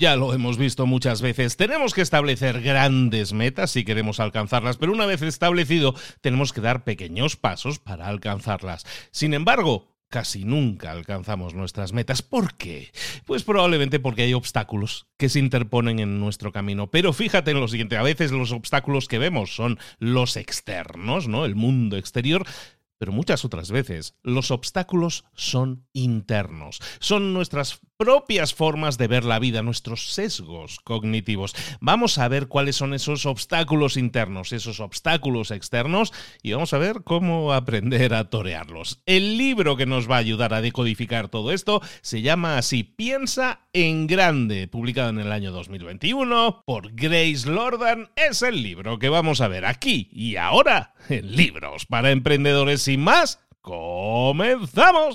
Ya lo hemos visto muchas veces, tenemos que establecer grandes metas si queremos alcanzarlas, pero una vez establecido tenemos que dar pequeños pasos para alcanzarlas. Sin embargo, casi nunca alcanzamos nuestras metas. ¿Por qué? Pues probablemente porque hay obstáculos que se interponen en nuestro camino. Pero fíjate en lo siguiente, a veces los obstáculos que vemos son los externos, ¿no? El mundo exterior, pero muchas otras veces los obstáculos son internos, son nuestras propias formas de ver la vida, nuestros sesgos cognitivos. Vamos a ver cuáles son esos obstáculos internos, esos obstáculos externos y vamos a ver cómo aprender a torearlos. El libro que nos va a ayudar a decodificar todo esto se llama así Piensa en Grande, publicado en el año 2021 por Grace Lordan. Es el libro que vamos a ver aquí y ahora en Libros para Emprendedores. Sin más, comenzamos.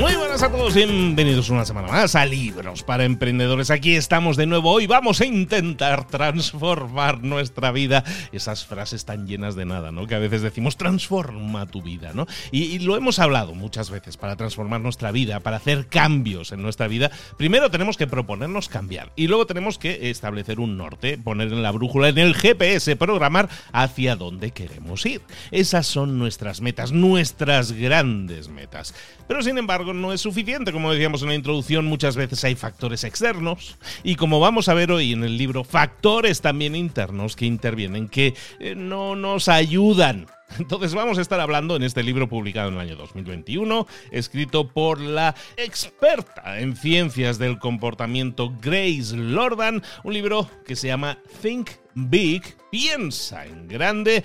Muy buenas a todos, bienvenidos una semana más a Libros para Emprendedores. Aquí estamos de nuevo. Hoy vamos a intentar transformar nuestra vida. Esas frases tan llenas de nada, ¿no? Que a veces decimos transforma tu vida, ¿no? Y, lo hemos hablado muchas veces. Para transformar nuestra vida, para hacer cambios en nuestra vida, primero tenemos que proponernos cambiar y luego tenemos que establecer un norte, poner en la brújula, en el GPS, programar hacia dónde queremos ir. Esas son nuestras metas, nuestras grandes metas. Pero sin embargo, no es suficiente. Como decíamos en la introducción, muchas veces hay factores externos y como vamos a ver hoy en el libro, factores también internos que intervienen, que eh, no nos ayudan entonces vamos a estar hablando en este libro publicado en el año 2021, escrito por la experta en ciencias del comportamiento Grace Lordan, un libro que se llama Think Big, piensa en grande,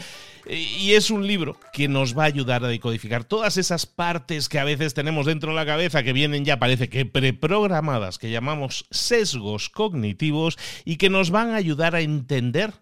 y es un libro que nos va a ayudar a decodificar todas esas partes que a veces tenemos dentro de la cabeza que vienen ya parece que preprogramadas, que llamamos sesgos cognitivos y que nos van a ayudar a entender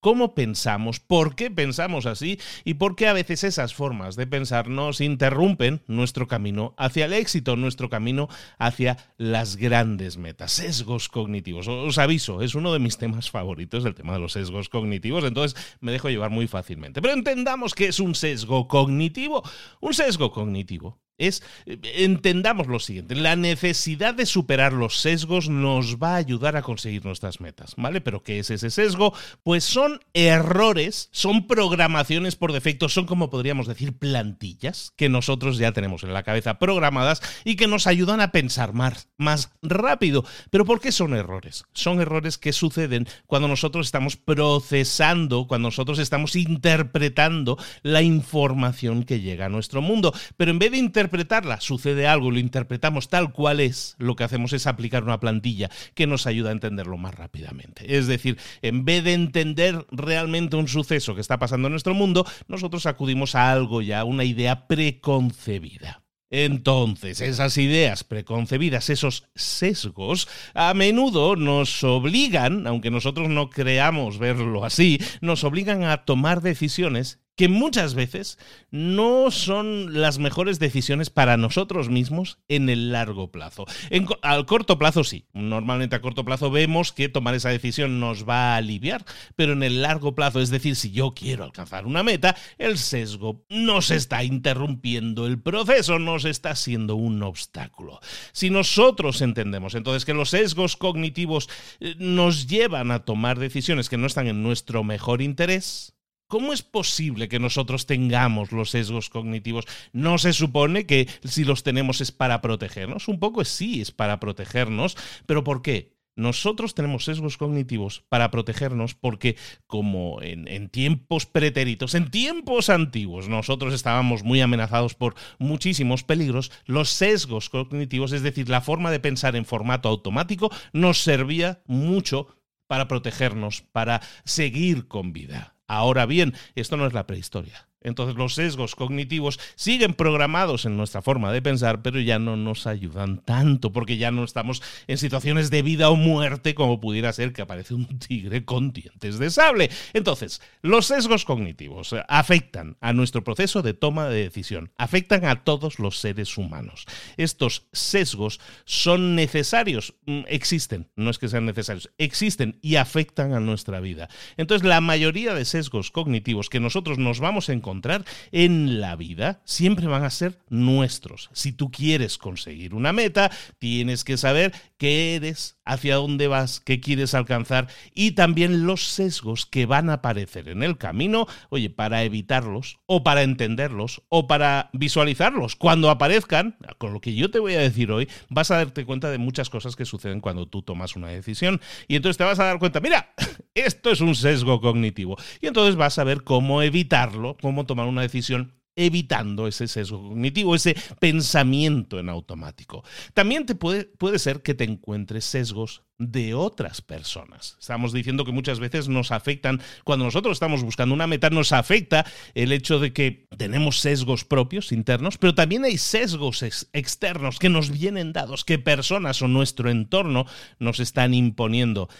cómo pensamos, por qué pensamos así y por qué a veces esas formas de pensar nos interrumpen nuestro camino hacia el éxito, nuestro camino hacia las grandes metas. Sesgos cognitivos. Os aviso, es uno de mis temas favoritos, el tema de los sesgos cognitivos, entonces me dejo llevar muy fácilmente. Pero entendamos que es un sesgo cognitivo. Un sesgo cognitivo es, entendamos lo siguiente, la necesidad de superar los sesgos nos va a ayudar a conseguir nuestras metas, ¿vale? Pero ¿qué es ese sesgo? Pues son errores, son programaciones por defecto, son como podríamos decir plantillas que nosotros ya tenemos en la cabeza programadas y que nos ayudan a pensar más, más rápido. Pero ¿por qué son errores? Son errores que suceden cuando nosotros estamos procesando, cuando nosotros estamos interpretando la información que llega a nuestro mundo. Pero en vez de interpretar interpretarla, sucede algo, lo interpretamos tal cual es, lo que hacemos es aplicar una plantilla que nos ayuda a entenderlo más rápidamente. Es decir, en vez de entender realmente un suceso que está pasando en nuestro mundo, nosotros acudimos a algo ya, una idea preconcebida. Entonces, esas ideas preconcebidas, esos sesgos, a menudo nos obligan, aunque nosotros no creamos verlo así, nos obligan a tomar decisiones que muchas veces no son las mejores decisiones para nosotros mismos en el largo plazo. En, al corto plazo sí, normalmente a corto plazo vemos que tomar esa decisión nos va a aliviar, pero en el largo plazo, es decir, si yo quiero alcanzar una meta, el sesgo nos está interrumpiendo el proceso, nos está siendo un obstáculo. Si nosotros entendemos entonces que los sesgos cognitivos eh, nos llevan a tomar decisiones que no están en nuestro mejor interés, ¿Cómo es posible que nosotros tengamos los sesgos cognitivos? ¿No se supone que si los tenemos es para protegernos? Un poco sí, es para protegernos, pero ¿por qué? Nosotros tenemos sesgos cognitivos para protegernos porque como en, en, tiempos pretéritos, en tiempos antiguos, nosotros estábamos muy amenazados por muchísimos peligros, los sesgos cognitivos, es decir, la forma de pensar en formato automático, nos servía mucho para protegernos, para seguir con vida. Ahora bien, esto no es la prehistoria. Entonces los sesgos cognitivos siguen programados en nuestra forma de pensar, pero ya no nos ayudan tanto, porque ya no estamos en situaciones de vida o muerte como pudiera ser que aparece un tigre con dientes de sable. Entonces, los sesgos cognitivos afectan a nuestro proceso de toma de decisión, afectan a todos los seres humanos. Estos sesgos son necesarios, mm, existen, no es que sean necesarios, existen y afectan a nuestra vida. Entonces, la mayoría de sesgos cognitivos que nosotros nos vamos a encontrar encontrar en la vida siempre van a ser nuestros. Si tú quieres conseguir una meta, tienes que saber qué eres, hacia dónde vas, qué quieres alcanzar y también los sesgos que van a aparecer en el camino, oye, para evitarlos o para entenderlos o para visualizarlos. Cuando aparezcan, con lo que yo te voy a decir hoy, vas a darte cuenta de muchas cosas que suceden cuando tú tomas una decisión y entonces te vas a dar cuenta, mira, esto es un sesgo cognitivo y entonces vas a ver cómo evitarlo, cómo tomar una decisión evitando ese sesgo cognitivo, ese pensamiento en automático. También te puede, puede ser que te encuentres sesgos de otras personas. Estamos diciendo que muchas veces nos afectan, cuando nosotros estamos buscando una meta, nos afecta el hecho de que tenemos sesgos propios internos, pero también hay sesgos externos que nos vienen dados, que personas o nuestro entorno nos están imponiendo.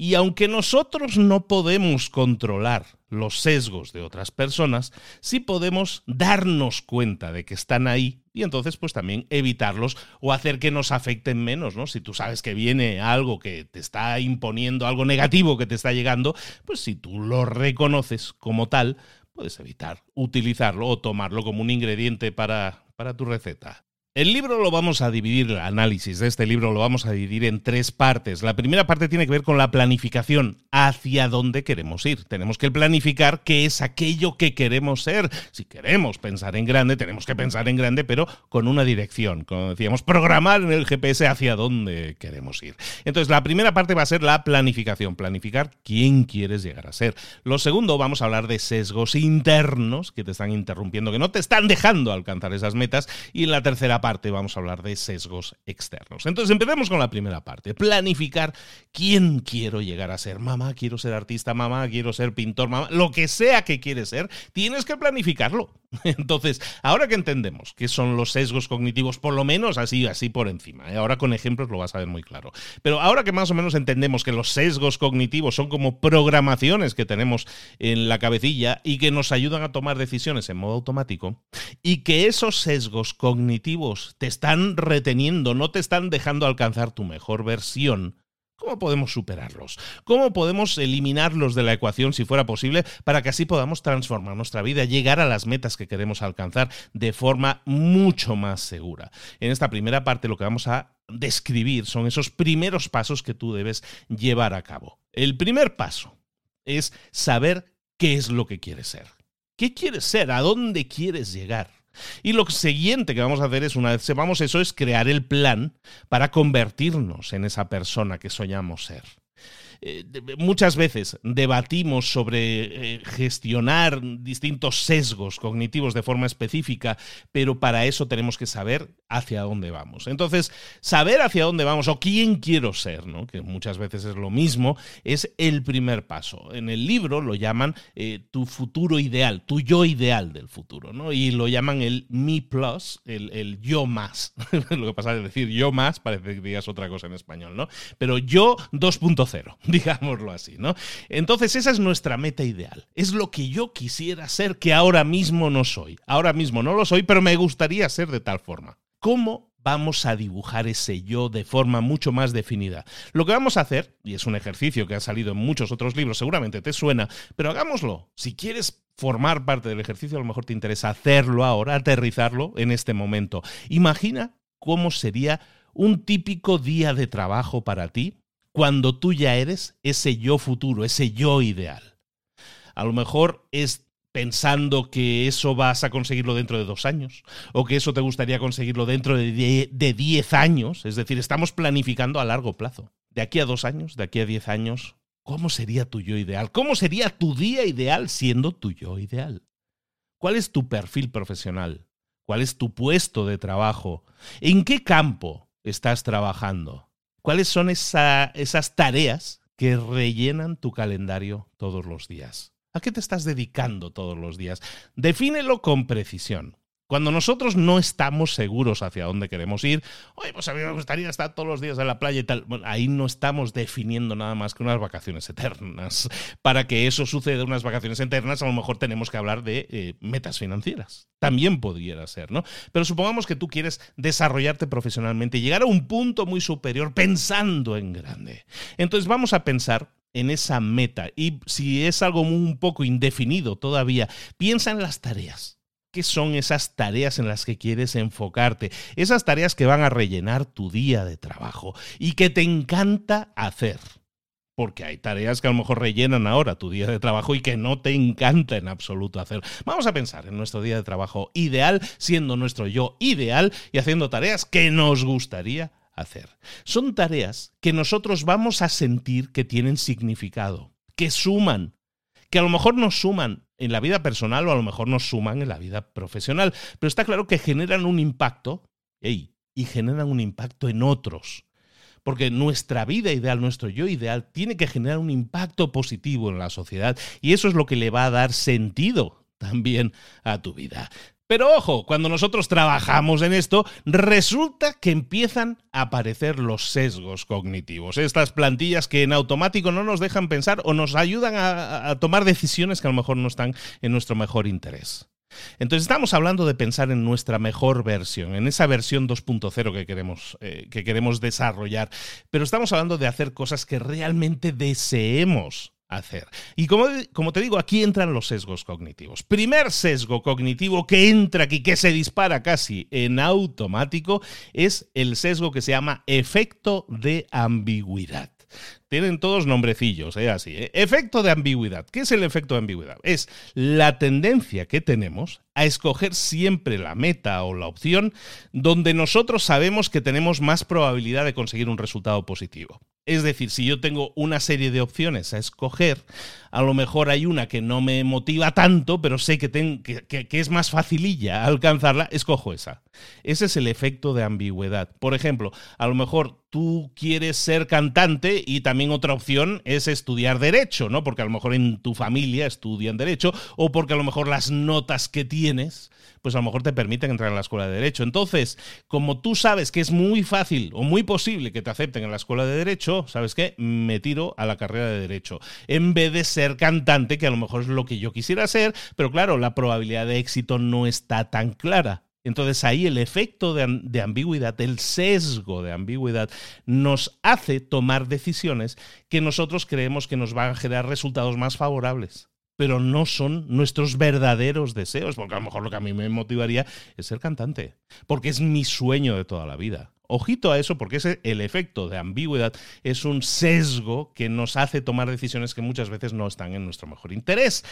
Y aunque nosotros no podemos controlar los sesgos de otras personas, sí podemos darnos cuenta de que están ahí y entonces pues también evitarlos o hacer que nos afecten menos, ¿no? Si tú sabes que viene algo que te está imponiendo, algo negativo que te está llegando, pues si tú lo reconoces como tal, puedes evitar utilizarlo o tomarlo como un ingrediente para, para tu receta. El libro lo vamos a dividir, el análisis de este libro lo vamos a dividir en tres partes. La primera parte tiene que ver con la planificación, hacia dónde queremos ir. Tenemos que planificar qué es aquello que queremos ser. Si queremos pensar en grande, tenemos que pensar en grande, pero con una dirección. Como decíamos, programar en el GPS hacia dónde queremos ir. Entonces, la primera parte va a ser la planificación, planificar quién quieres llegar a ser. Lo segundo, vamos a hablar de sesgos internos que te están interrumpiendo, que no te están dejando alcanzar esas metas. Y la tercera parte, parte vamos a hablar de sesgos externos. Entonces empecemos con la primera parte, planificar quién quiero llegar a ser. Mamá, quiero ser artista, mamá, quiero ser pintor, mamá, lo que sea que quieres ser, tienes que planificarlo. Entonces, ahora que entendemos qué son los sesgos cognitivos, por lo menos así, así por encima, ¿eh? ahora con ejemplos lo vas a ver muy claro, pero ahora que más o menos entendemos que los sesgos cognitivos son como programaciones que tenemos en la cabecilla y que nos ayudan a tomar decisiones en modo automático, y que esos sesgos cognitivos te están reteniendo, no te están dejando alcanzar tu mejor versión, ¿Cómo podemos superarlos? ¿Cómo podemos eliminarlos de la ecuación si fuera posible para que así podamos transformar nuestra vida, llegar a las metas que queremos alcanzar de forma mucho más segura? En esta primera parte lo que vamos a describir son esos primeros pasos que tú debes llevar a cabo. El primer paso es saber qué es lo que quieres ser. ¿Qué quieres ser? ¿A dónde quieres llegar? Y lo siguiente que vamos a hacer es, una vez sepamos eso, es crear el plan para convertirnos en esa persona que soñamos ser. Eh, muchas veces debatimos sobre eh, gestionar distintos sesgos cognitivos de forma específica, pero para eso tenemos que saber hacia dónde vamos. Entonces, saber hacia dónde vamos o quién quiero ser, ¿no? que muchas veces es lo mismo, es el primer paso. En el libro lo llaman eh, tu futuro ideal, tu yo ideal del futuro, ¿no? y lo llaman el me plus, el, el yo más. lo que pasa es decir yo más, parece que digas otra cosa en español, ¿no? pero yo 2.0. digámoslo así, ¿no? Entonces esa es nuestra meta ideal. Es lo que yo quisiera ser que ahora mismo no soy. Ahora mismo no lo soy, pero me gustaría ser de tal forma. ¿Cómo vamos a dibujar ese yo de forma mucho más definida? Lo que vamos a hacer, y es un ejercicio que ha salido en muchos otros libros, seguramente te suena, pero hagámoslo. Si quieres formar parte del ejercicio, a lo mejor te interesa hacerlo ahora, aterrizarlo en este momento. Imagina cómo sería un típico día de trabajo para ti cuando tú ya eres ese yo futuro, ese yo ideal. A lo mejor es pensando que eso vas a conseguirlo dentro de dos años o que eso te gustaría conseguirlo dentro de, diez años. Es decir, estamos planificando a largo plazo. De aquí a dos años, de aquí a diez años, ¿cómo sería tu yo ideal? ¿Cómo sería tu día ideal siendo tu yo ideal? ¿Cuál es tu perfil profesional? ¿Cuál es tu puesto de trabajo? ¿En qué campo estás trabajando? ¿Cuáles son esas tareas que rellenan tu calendario todos los días? ¿A qué te estás dedicando todos los días? Defínelo con precisión. Cuando nosotros no estamos seguros hacia dónde queremos ir, oye, pues a mí me gustaría estar todos los días en la playa y tal. Bueno, ahí no estamos definiendo nada más que unas vacaciones eternas. Para que eso suceda, unas vacaciones eternas, a lo mejor tenemos que hablar de eh, metas financieras. También podría ser, ¿no? Pero supongamos que tú quieres desarrollarte profesionalmente y llegar a un punto muy superior pensando en grande. Entonces vamos a pensar en esa meta. Y si es algo un poco indefinido todavía, piensa en las tareas. ¿Qué son esas tareas en las que quieres enfocarte? Esas tareas que van a rellenar tu día de trabajo y que te encanta hacer. Porque hay tareas que a lo mejor rellenan ahora tu día de trabajo y que no te encanta en absoluto hacer. Vamos a pensar en nuestro día de trabajo ideal, siendo nuestro yo ideal y haciendo tareas que nos gustaría hacer. Son tareas que nosotros vamos a sentir que tienen significado, que suman, que a lo mejor nos suman en la vida personal o a lo mejor nos suman en la vida profesional, pero está claro que generan un impacto y generan un impacto en otros. Porque nuestra vida ideal, nuestro yo ideal, tiene que generar un impacto positivo en la sociedad y eso es lo que le va a dar sentido también a tu vida. Pero ojo, cuando nosotros trabajamos en esto, resulta que empiezan a aparecer los sesgos cognitivos, estas plantillas que en automático no nos dejan pensar o nos ayudan a, tomar decisiones que a lo mejor no están en nuestro mejor interés. Entonces estamos hablando de pensar en nuestra mejor versión, en esa versión 2.0 que queremos, eh, que queremos desarrollar, pero estamos hablando de hacer cosas que realmente deseemos hacer. Y como, te digo, aquí entran los sesgos cognitivos. Primer sesgo cognitivo que entra aquí, que se dispara casi en automático, es el sesgo que se llama efecto de ambigüedad. Tienen todos nombrecillos, ¿eh? así. ¿eh? Efecto de ambigüedad. ¿Qué es el efecto de ambigüedad? Es la tendencia que tenemos a escoger siempre la meta o la opción donde nosotros sabemos que tenemos más probabilidad de conseguir un resultado positivo. Es decir, si yo tengo una serie de opciones a escoger, a lo mejor hay una que no me motiva tanto, pero sé que, que, es más facililla alcanzarla, escojo esa. Ese es el efecto de ambigüedad. Por ejemplo, a lo mejor tú quieres ser cantante y también otra opción es estudiar derecho, ¿no? Porque a lo mejor en tu familia estudian derecho o porque a lo mejor las notas que tienes, pues a lo mejor te permiten entrar en la escuela de derecho. Entonces, como tú sabes que es muy fácil o muy posible que te acepten en la escuela de derecho, ¿sabes qué? Me tiro a la carrera de derecho. En vez de ser cantante, que a lo mejor es lo que yo quisiera ser, pero claro, la probabilidad de éxito no está tan clara. Entonces ahí el efecto de, ambigüedad, el sesgo de ambigüedad, nos hace tomar decisiones que nosotros creemos que nos van a generar resultados más favorables pero no son nuestros verdaderos deseos, porque a lo mejor lo que a mí me motivaría es ser cantante, porque es mi sueño de toda la vida. Ojito a eso, porque ese, el efecto de ambigüedad es un sesgo que nos hace tomar decisiones que muchas veces no están en nuestro mejor interés.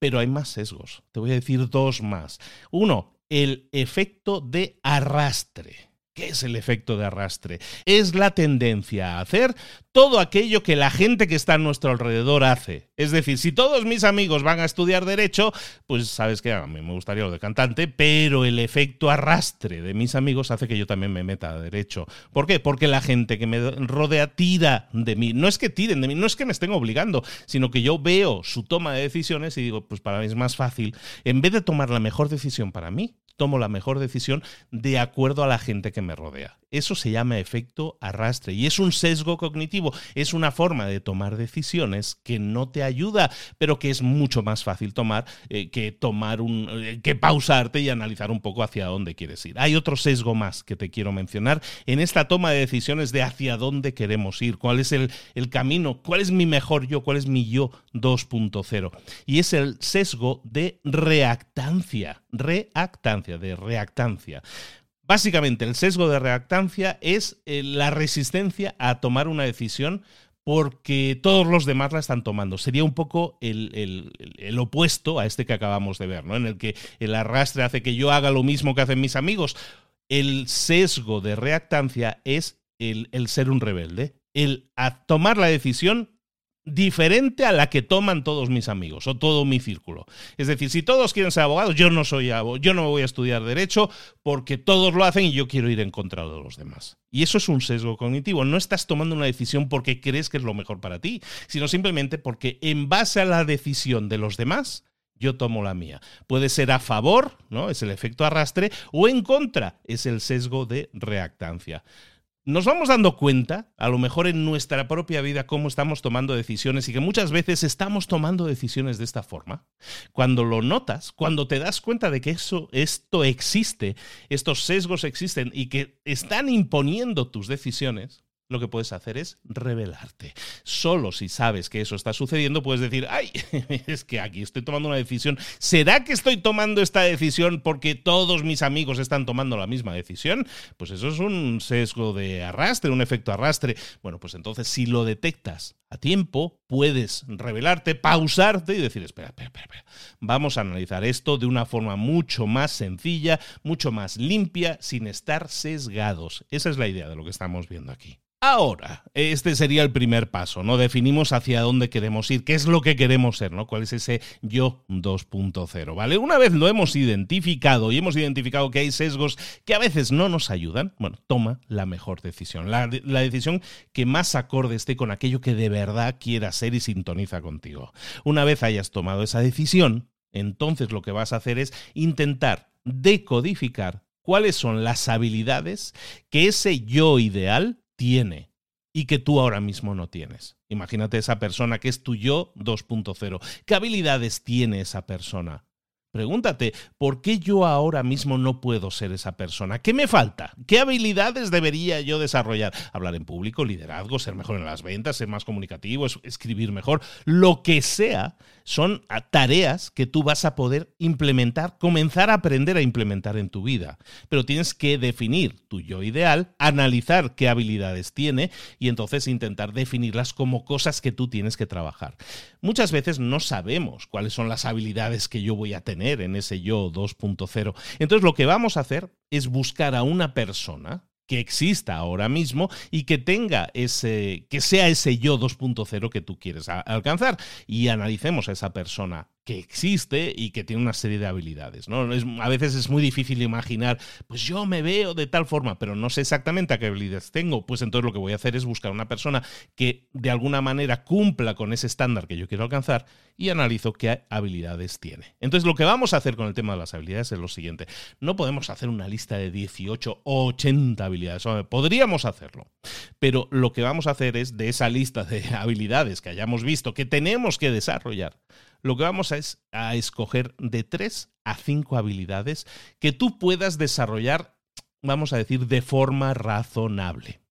Pero hay más sesgos. Te voy a decir dos más. Uno, el efecto de arrastre. ¿Qué es el efecto de arrastre? Es la tendencia a hacer todo aquello que la gente que está a nuestro alrededor hace. Es decir, si todos mis amigos van a estudiar derecho, pues sabes que a mí me gustaría lo de cantante, pero el efecto arrastre de mis amigos hace que yo también me meta a derecho. ¿Por qué? Porque la gente que me rodea tira de mí. No es que tiren de mí, no es que me estén obligando, sino que yo veo su toma de decisiones y digo, pues para mí es más fácil, en vez de tomar la mejor decisión para mí, tomo la mejor decisión de acuerdo a la gente que me rodea. Eso se llama efecto arrastre y es un sesgo cognitivo, es una forma de tomar decisiones que no te ayuda, pero que es mucho más fácil tomar eh, que tomar un eh, que pausarte y analizar un poco hacia dónde quieres ir. Hay otro sesgo más que te quiero mencionar en esta toma de decisiones de hacia dónde queremos ir, cuál es el, el camino, cuál es mi mejor yo, cuál es mi yo 2.0 y es el sesgo de reactancia, reactancia, de reactancia. Básicamente, el sesgo de reactancia es eh, la resistencia a tomar una decisión porque todos los demás la están tomando. Sería un poco el, opuesto a este que acabamos de ver, ¿no? En el que el arrastre hace que yo haga lo mismo que hacen mis amigos. El sesgo de reactancia es el, el ser un rebelde, el a tomar la decisión diferente a la que toman todos mis amigos o todo mi círculo. Es decir, si todos quieren ser abogados, yo no soy abogado, yo no voy a estudiar derecho porque todos lo hacen y yo quiero ir en contra de los demás. Y eso es un sesgo cognitivo. No estás tomando una decisión porque crees que es lo mejor para ti, sino simplemente porque en base a la decisión de los demás, yo tomo la mía. Puede ser a favor, ¿no? Es el efecto arrastre, o en contra, es el sesgo de reactancia nos vamos dando cuenta, a lo mejor en nuestra propia vida, cómo estamos tomando decisiones y que muchas veces estamos tomando decisiones de esta forma. Cuando lo notas, cuando te das cuenta de que eso, esto existe, estos sesgos existen y que están imponiendo tus decisiones, lo que puedes hacer es revelarte. Solo si sabes que eso está sucediendo, puedes decir, ay, es que aquí estoy tomando una decisión. ¿Será que estoy tomando esta decisión porque todos mis amigos están tomando la misma decisión? Pues eso es un sesgo de arrastre, un efecto arrastre. Bueno, pues entonces si lo detectas a tiempo, puedes revelarte, pausarte y decir, espera, espera, espera, vamos a analizar esto de una forma mucho más sencilla, mucho más limpia, sin estar sesgados. Esa es la idea de lo que estamos viendo aquí. Ahora, este sería el primer paso, ¿no? Definimos hacia dónde queremos ir, qué es lo que queremos ser, ¿no? ¿Cuál es ese yo 2.0, ¿vale? Una vez lo hemos identificado y hemos identificado que hay sesgos que a veces no nos ayudan, bueno, toma la mejor decisión, la, la decisión que más acorde esté con aquello que de verdad quieras ser y sintoniza contigo. Una vez hayas tomado esa decisión, entonces lo que vas a hacer es intentar decodificar cuáles son las habilidades que ese yo ideal tiene y que tú ahora mismo no tienes. Imagínate esa persona que es tu yo 2.0. ¿Qué habilidades tiene esa persona? Pregúntate, ¿por qué yo ahora mismo no puedo ser esa persona? ¿Qué me falta? ¿Qué habilidades debería yo desarrollar? Hablar en público, liderazgo, ser mejor en las ventas, ser más comunicativo, escribir mejor, lo que sea, son tareas que tú vas a poder implementar, comenzar a aprender a implementar en tu vida. Pero tienes que definir tu yo ideal, analizar qué habilidades tiene y entonces intentar definirlas como cosas que tú tienes que trabajar. Muchas veces no sabemos cuáles son las habilidades que yo voy a tener en ese yo 2.0. Entonces lo que vamos a hacer es buscar a una persona que exista ahora mismo y que tenga ese, que sea ese yo 2.0 que tú quieres alcanzar y analicemos a esa persona que existe y que tiene una serie de habilidades. ¿no? a veces es muy difícil imaginar, pues yo me veo de tal forma, pero no sé exactamente a qué habilidades tengo. Pues entonces lo que voy a hacer es buscar una persona que de alguna manera cumpla con ese estándar que yo quiero alcanzar y analizo qué habilidades tiene. Entonces lo que vamos a hacer con el tema de las habilidades es lo siguiente. No podemos hacer una lista de 18 o 80 habilidades. Podríamos hacerlo, pero lo que vamos a hacer es de esa lista de habilidades que hayamos visto que tenemos que desarrollar, lo que vamos a es a escoger de tres a cinco habilidades que tú puedas desarrollar, vamos a decir, de forma razonable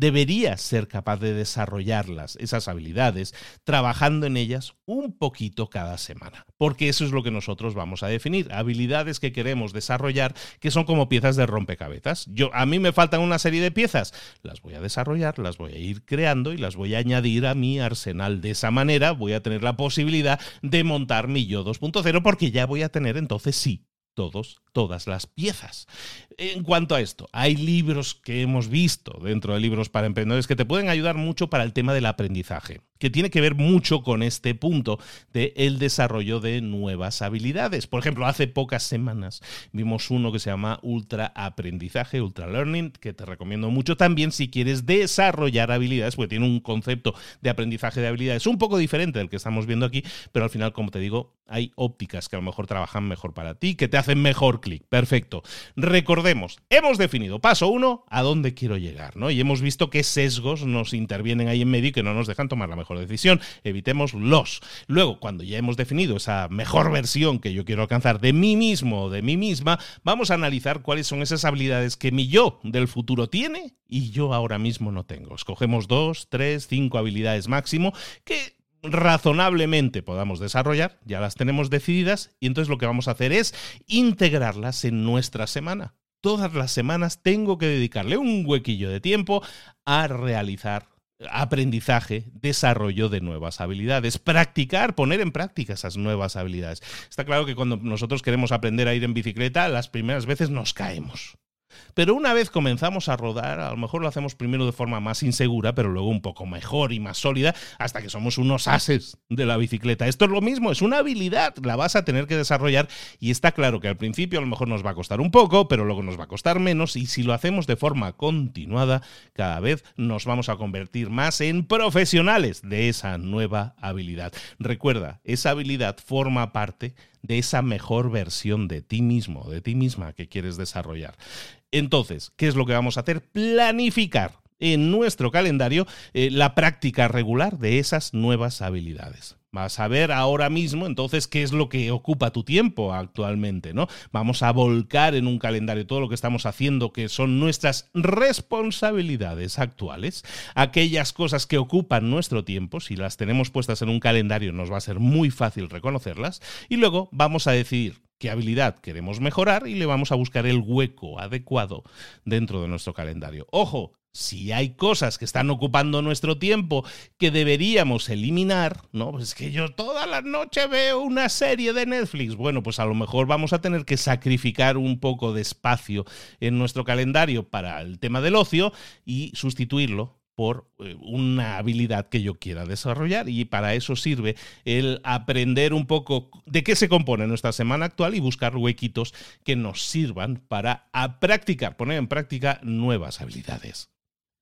deberías ser capaz de desarrollarlas, esas habilidades, trabajando en ellas un poquito cada semana. Porque eso es lo que nosotros vamos a definir, habilidades que queremos desarrollar que son como piezas de rompecabezas. Yo a mí me faltan una serie de piezas, las voy a desarrollar, las voy a ir creando y las voy a añadir a mi arsenal. De esa manera voy a tener la posibilidad de montar mi yo 2.0 porque ya voy a tener entonces sí todos, todas las piezas. En cuanto a esto, hay libros que hemos visto dentro de libros para emprendedores que te pueden ayudar mucho para el tema del aprendizaje, que tiene que ver mucho con este punto de el desarrollo de nuevas habilidades. Por ejemplo, hace pocas semanas vimos uno que se llama Ultra Aprendizaje, Ultra Learning, que te recomiendo mucho también si quieres desarrollar habilidades, porque tiene un concepto de aprendizaje de habilidades un poco diferente del que estamos viendo aquí, pero al final, como te digo, hay ópticas que a lo mejor trabajan mejor para ti, que te hacen mejor clic. Perfecto. Recordemos, hemos definido paso uno, a dónde quiero llegar, ¿no? Y hemos visto qué sesgos nos intervienen ahí en medio y que no nos dejan tomar la mejor decisión. Evitemos los. Luego, cuando ya hemos definido esa mejor versión que yo quiero alcanzar de mí mismo o de mí misma, vamos a analizar cuáles son esas habilidades que mi yo del futuro tiene y yo ahora mismo no tengo. Escogemos dos, tres, cinco habilidades máximo que razonablemente podamos desarrollar, ya las tenemos decididas y entonces lo que vamos a hacer es integrarlas en nuestra semana. Todas las semanas tengo que dedicarle un huequillo de tiempo a realizar aprendizaje, desarrollo de nuevas habilidades, practicar, poner en práctica esas nuevas habilidades. Está claro que cuando nosotros queremos aprender a ir en bicicleta, las primeras veces nos caemos. Pero una vez comenzamos a rodar, a lo mejor lo hacemos primero de forma más insegura, pero luego un poco mejor y más sólida, hasta que somos unos ases de la bicicleta. Esto es lo mismo, es una habilidad, la vas a tener que desarrollar y está claro que al principio a lo mejor nos va a costar un poco, pero luego nos va a costar menos y si lo hacemos de forma continuada, cada vez nos vamos a convertir más en profesionales de esa nueva habilidad. Recuerda, esa habilidad forma parte de esa mejor versión de ti mismo, de ti misma que quieres desarrollar. Entonces, ¿qué es lo que vamos a hacer? Planificar en nuestro calendario eh, la práctica regular de esas nuevas habilidades. Vas a ver ahora mismo entonces qué es lo que ocupa tu tiempo actualmente, ¿no? Vamos a volcar en un calendario todo lo que estamos haciendo que son nuestras responsabilidades actuales, aquellas cosas que ocupan nuestro tiempo, si las tenemos puestas en un calendario nos va a ser muy fácil reconocerlas y luego vamos a decidir qué habilidad queremos mejorar y le vamos a buscar el hueco adecuado dentro de nuestro calendario. Ojo, si hay cosas que están ocupando nuestro tiempo que deberíamos eliminar, ¿no? Pues es que yo toda la noche veo una serie de Netflix. Bueno, pues a lo mejor vamos a tener que sacrificar un poco de espacio en nuestro calendario para el tema del ocio y sustituirlo por eh, una habilidad que yo quiera desarrollar y para eso sirve el aprender un poco de qué se compone nuestra semana actual y buscar huequitos que nos sirvan para practicar, poner en práctica nuevas habilidades.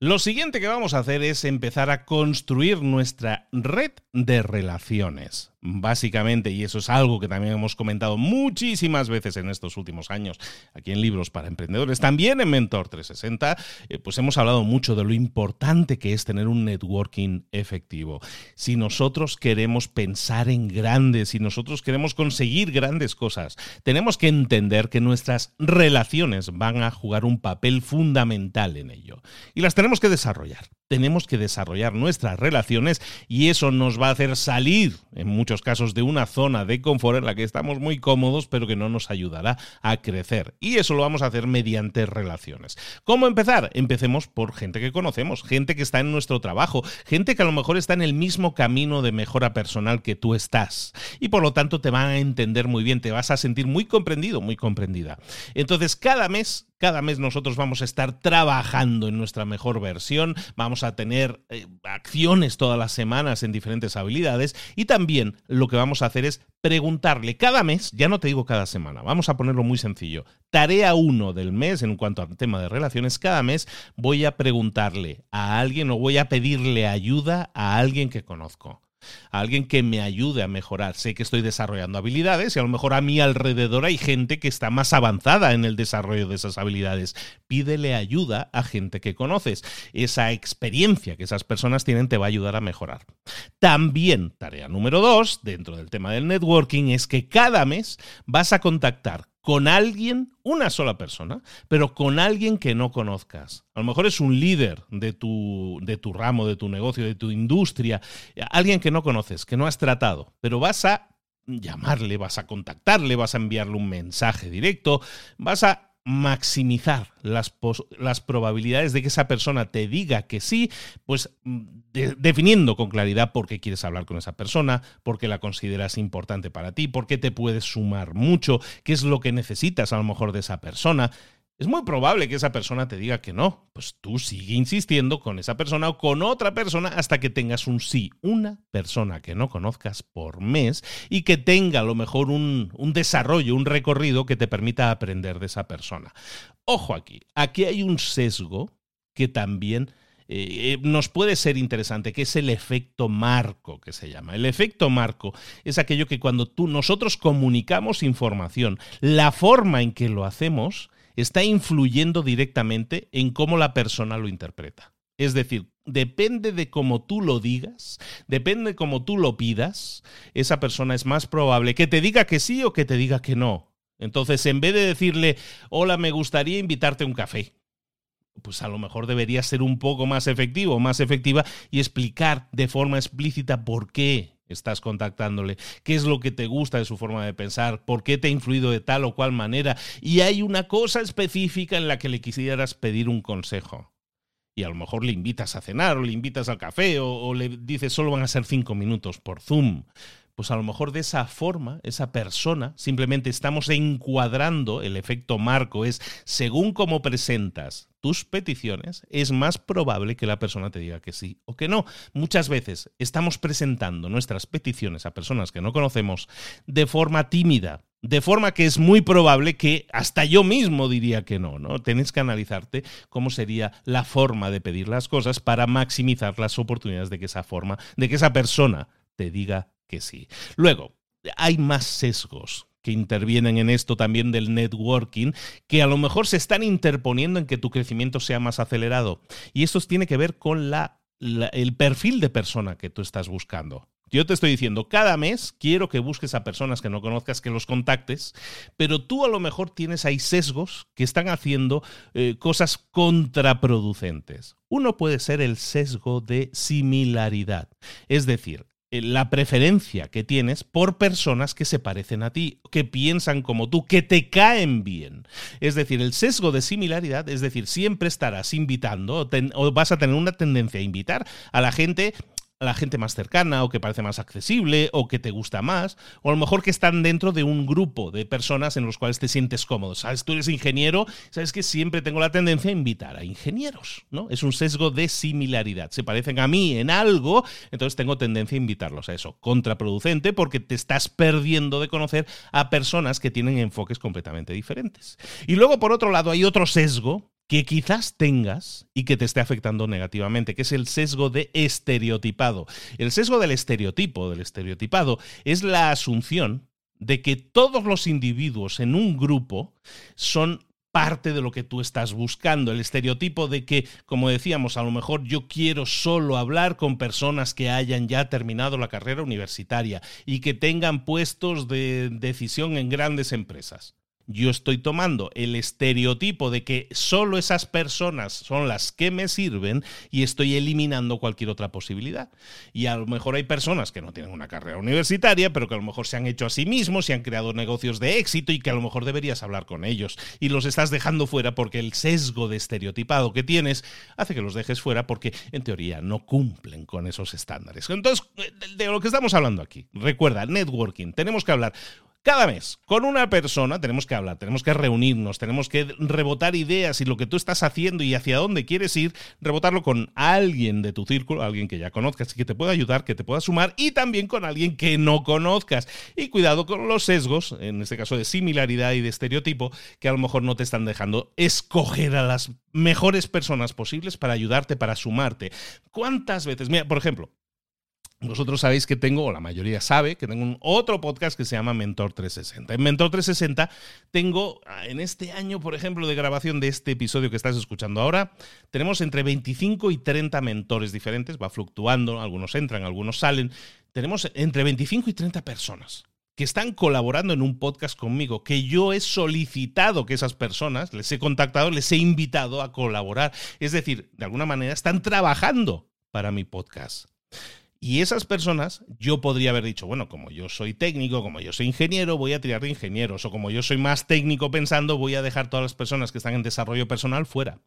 Lo siguiente que vamos a hacer es empezar a construir nuestra red de relaciones básicamente, y eso es algo que también hemos comentado muchísimas veces en estos últimos años, aquí en Libros para Emprendedores, también en Mentor 360, eh, pues hemos hablado mucho de lo importante que es tener un networking efectivo. Si nosotros queremos pensar en grandes, si nosotros queremos conseguir grandes cosas, tenemos que entender que nuestras relaciones van a jugar un papel fundamental en ello. Y las tenemos que desarrollar tenemos que desarrollar nuestras relaciones y eso nos va a hacer salir, en muchos casos, de una zona de confort en la que estamos muy cómodos, pero que no nos ayudará a crecer. Y eso lo vamos a hacer mediante relaciones. ¿Cómo empezar? Empecemos por gente que conocemos, gente que está en nuestro trabajo, gente que a lo mejor está en el mismo camino de mejora personal que tú estás. Y por lo tanto te van a entender muy bien, te vas a sentir muy comprendido, muy comprendida. Entonces, cada mes cada mes nosotros vamos a estar trabajando en nuestra mejor versión, vamos a tener eh, acciones todas las semanas en diferentes habilidades y también lo que vamos a hacer es preguntarle cada mes, ya no te digo cada semana, vamos a ponerlo muy sencillo, tarea 1 del mes en cuanto al tema de relaciones, cada mes voy a preguntarle a alguien o voy a pedirle ayuda a alguien que conozco alguien que me ayude a mejorar. Sé que estoy desarrollando habilidades y a lo mejor a mi alrededor hay gente que está más avanzada en el desarrollo de esas habilidades. Pídele ayuda a gente que conoces. Esa experiencia que esas personas tienen te va a ayudar a mejorar. También, tarea número dos, dentro del tema del networking, es que cada mes vas a contactar con alguien, una sola persona, pero con alguien que no conozcas. A lo mejor es un líder de tu, de tu ramo, de tu negocio, de tu industria, alguien que no conoces, que no has tratado, pero vas a llamarle, vas a contactarle, vas a enviarle un mensaje directo, vas a maximizar las, las, probabilidades de que esa persona te diga que sí, pues mm, definiendo con claridad por qué quieres hablar con esa persona, por qué la consideras importante para ti, por qué te puedes sumar mucho, qué es lo que necesitas a lo mejor de esa persona es muy probable que esa persona te diga que no. Pues tú sigue insistiendo con esa persona o con otra persona hasta que tengas un sí. Una persona que no conozcas por mes y que tenga a lo mejor un, un desarrollo, un recorrido que te permita aprender de esa persona. Ojo aquí, aquí hay un sesgo que también eh, eh, nos puede ser interesante, que es el efecto marco, que se llama. El efecto marco es aquello que cuando tú, nosotros comunicamos información, la forma en que lo hacemos está influyendo directamente en cómo la persona lo interpreta. Es decir, depende de cómo tú lo digas, depende de cómo tú lo pidas, esa persona es más probable que te diga que sí o que te diga que no. Entonces, en vez de decirle, hola, me gustaría invitarte a un café, pues a lo mejor debería ser un poco más efectivo, más efectiva y explicar de forma explícita por qué estás contactándole, qué es lo que te gusta de su forma de pensar, por qué te ha influido de tal o cual manera. Y hay una cosa específica en la que le quisieras pedir un consejo. Y a lo mejor le invitas a cenar o le invitas al café o, le dices solo van a ser cinco minutos por Zoom pues a lo mejor de esa forma, esa persona, simplemente estamos encuadrando el efecto marco, es según cómo presentas tus peticiones, es más probable que la persona te diga que sí o que no. Muchas veces estamos presentando nuestras peticiones a personas que no conocemos de forma tímida, de forma que es muy probable que hasta yo mismo diría que no, ¿no? Tienes que analizarte cómo sería la forma de pedir las cosas para maximizar las oportunidades de que esa forma, de que esa persona te diga que sí. Luego, hay más sesgos que intervienen en esto también del networking, que a lo mejor se están interponiendo en que tu crecimiento sea más acelerado. Y esto tiene que ver con la, el perfil de persona que tú estás buscando. Yo te estoy diciendo, cada mes quiero que busques a personas que no conozcas, que los contactes, pero tú a lo mejor tienes ahí sesgos que están haciendo eh, cosas contraproducentes. Uno puede ser el sesgo de similaridad. Es decir, la preferencia que tienes por personas que se parecen a ti, que piensan como tú, que te caen bien. Es decir, el sesgo de similaridad, es decir, siempre estarás invitando o, vas a tener una tendencia a invitar a la gente a la gente más cercana o que parece más accesible o que te gusta más, o a lo mejor que están dentro de un grupo de personas en los cuales te sientes cómodo. Sabes, tú eres ingeniero, sabes que siempre tengo la tendencia a invitar a ingenieros, ¿no? Es un sesgo de similaridad. Se parecen a mí en algo, entonces tengo tendencia a invitarlos a eso. Contraproducente porque te estás perdiendo de conocer a personas que tienen enfoques completamente diferentes. Y luego, por otro lado, hay otro sesgo que quizás tengas y que te esté afectando negativamente, que es el sesgo de estereotipado. El sesgo del estereotipo, del estereotipado, es la asunción de que todos los individuos en un grupo son parte de lo que tú estás buscando. El estereotipo de que, como decíamos, a lo mejor yo quiero solo hablar con personas que hayan ya terminado la carrera universitaria y que tengan puestos de decisión en grandes empresas yo estoy tomando el estereotipo de que solo esas personas son las que me sirven y estoy eliminando cualquier otra posibilidad. Y a lo mejor hay personas que no tienen una carrera universitaria, pero que a lo mejor se han hecho a sí mismos, se han creado negocios de éxito y que a lo mejor deberías hablar con ellos. Y los estás dejando fuera porque el sesgo de estereotipado que tienes hace que los dejes fuera porque en teoría no cumplen con esos estándares. Entonces, de lo que estamos hablando aquí, recuerda, networking, tenemos que hablar cada mes, con una persona tenemos que hablar, tenemos que reunirnos, tenemos que rebotar ideas y lo que tú estás haciendo y hacia dónde quieres ir, rebotarlo con alguien de tu círculo, alguien que ya conozcas y que te pueda ayudar, que te pueda sumar y también con alguien que no conozcas. Y cuidado con los sesgos, en este caso de similaridad y de estereotipo, que a lo mejor no te están dejando escoger a las mejores personas posibles para ayudarte, para sumarte. ¿Cuántas veces? Mira, por ejemplo, vosotros sabéis que tengo, o la mayoría sabe, que tengo un otro podcast que se llama Mentor 360. En Mentor 360 tengo, ah, en este año, por ejemplo, de grabación de este episodio que estás escuchando ahora, tenemos entre 25 y 30 mentores diferentes, va fluctuando, algunos entran, algunos salen. Tenemos entre 25 y 30 personas que están colaborando en un podcast conmigo, que yo he solicitado que esas personas, les he contactado, les he invitado a colaborar. Es decir, de alguna manera están trabajando para mi podcast. Y esas personas, yo podría haber dicho, bueno, como yo soy técnico, como yo soy ingeniero, voy a tirar de ingenieros, o como yo soy más técnico pensando, voy a dejar todas las personas que están en desarrollo personal fuera.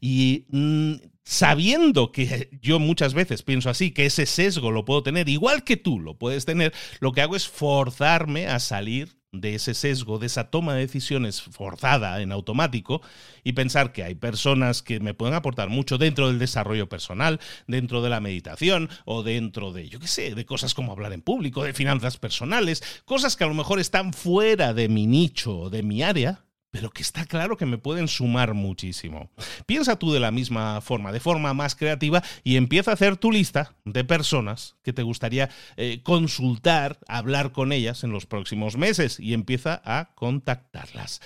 Y mm, sabiendo que yo muchas veces pienso así, que ese sesgo lo puedo tener, igual que tú lo puedes tener, lo que hago es forzarme a salir de ese sesgo, de esa toma de decisiones forzada en automático y pensar que hay personas que me pueden aportar mucho dentro del desarrollo personal, dentro de la meditación o dentro de, yo qué sé, de cosas como hablar en público, de finanzas personales, cosas que a lo mejor están fuera de mi nicho o de mi área, pero que está claro que me pueden sumar muchísimo. Piensa tú de la misma forma, de forma más creativa, y empieza a hacer tu lista de personas que te gustaría eh, consultar, hablar con ellas en los próximos meses, y empieza a contactarlas.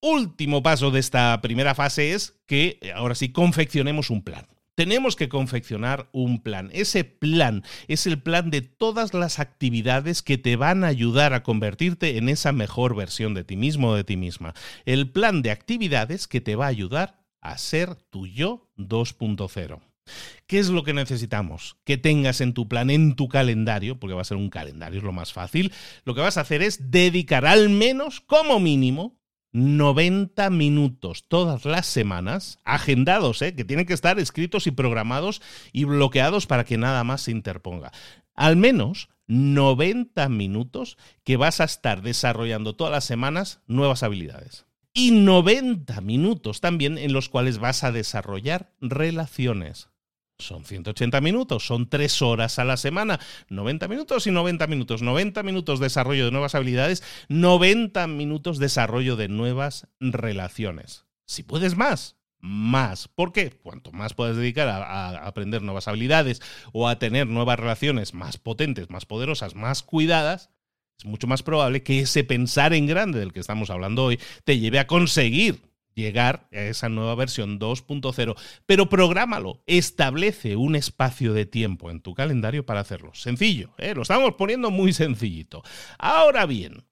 Último paso de esta primera fase es que ahora sí confeccionemos un plan tenemos que confeccionar un plan. Ese plan es el plan de todas las actividades que te van a ayudar a convertirte en esa mejor versión de ti mismo o de ti misma. El plan de actividades que te va a ayudar a ser tu yo 2.0. ¿Qué es lo que necesitamos? Que tengas en tu plan, en tu calendario, porque va a ser un calendario, es lo más fácil. Lo que vas a hacer es dedicar al menos, como mínimo, 90 minutos todas las semanas, agendados, ¿eh? que tienen que estar escritos y programados y bloqueados para que nada más se interponga. Al menos 90 minutos que vas a estar desarrollando todas las semanas nuevas habilidades. Y 90 minutos también en los cuales vas a desarrollar relaciones. Son 180 minutos, son 3 horas a la semana, 90 minutos y 90 minutos, 90 minutos desarrollo de nuevas habilidades, 90 minutos desarrollo de nuevas relaciones. Si puedes más, más. ¿Por qué? Cuanto más puedes dedicar a, aprender nuevas habilidades o a tener nuevas relaciones más potentes, más poderosas, más cuidadas, es mucho más probable que ese pensar en grande del que estamos hablando hoy te lleve a conseguir llegar a esa nueva versión 2.0, pero prográmalo, establece un espacio de tiempo en tu calendario para hacerlo. Sencillo, ¿eh? lo estamos poniendo muy sencillito. Ahora bien,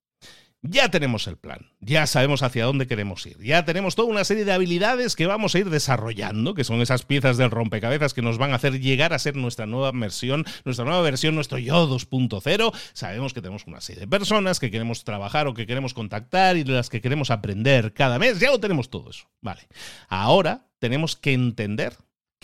ya tenemos el plan, ya sabemos hacia dónde queremos ir, ya tenemos toda una serie de habilidades que vamos a ir desarrollando, que son esas piezas del rompecabezas que nos van a hacer llegar a ser nuestra nueva versión, nuestra nueva versión, nuestro yo 2.0. Sabemos que tenemos una serie de personas que queremos trabajar o que queremos contactar y de las que queremos aprender cada mes, ya lo tenemos todo eso. Vale, ahora tenemos que entender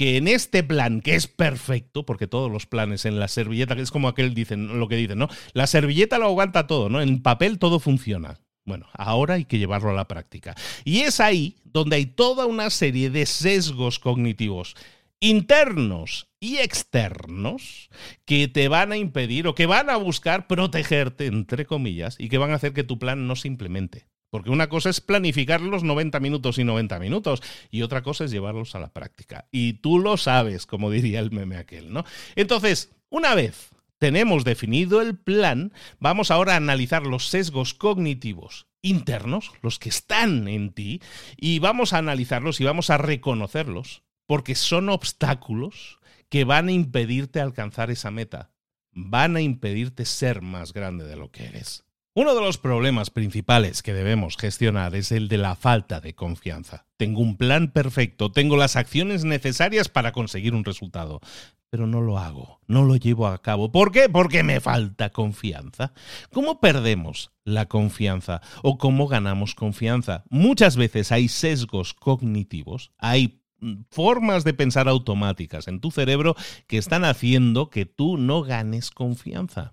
que en este plan, que es perfecto, porque todos los planes en la servilleta, que es como aquel dicen, lo que dicen, ¿no? La servilleta lo aguanta todo, ¿no? En papel todo funciona. Bueno, ahora hay que llevarlo a la práctica. Y es ahí donde hay toda una serie de sesgos cognitivos internos y externos que te van a impedir o que van a buscar protegerte, entre comillas, y que van a hacer que tu plan no se implemente. Porque una cosa es planificar los 90 minutos y 90 minutos y otra cosa es llevarlos a la práctica. Y tú lo sabes, como diría el meme aquel, ¿no? Entonces, una vez tenemos definido el plan, vamos ahora a analizar los sesgos cognitivos internos, los que están en ti, y vamos a analizarlos y vamos a reconocerlos, porque son obstáculos que van a impedirte alcanzar esa meta, van a impedirte ser más grande de lo que eres. Uno de los problemas principales que debemos gestionar es el de la falta de confianza. Tengo un plan perfecto, tengo las acciones necesarias para conseguir un resultado, pero no lo hago, no lo llevo a cabo. ¿Por qué? Porque me falta confianza. ¿Cómo perdemos la confianza o cómo ganamos confianza? Muchas veces hay sesgos cognitivos, hay formas de pensar automáticas en tu cerebro que están haciendo que tú no ganes confianza.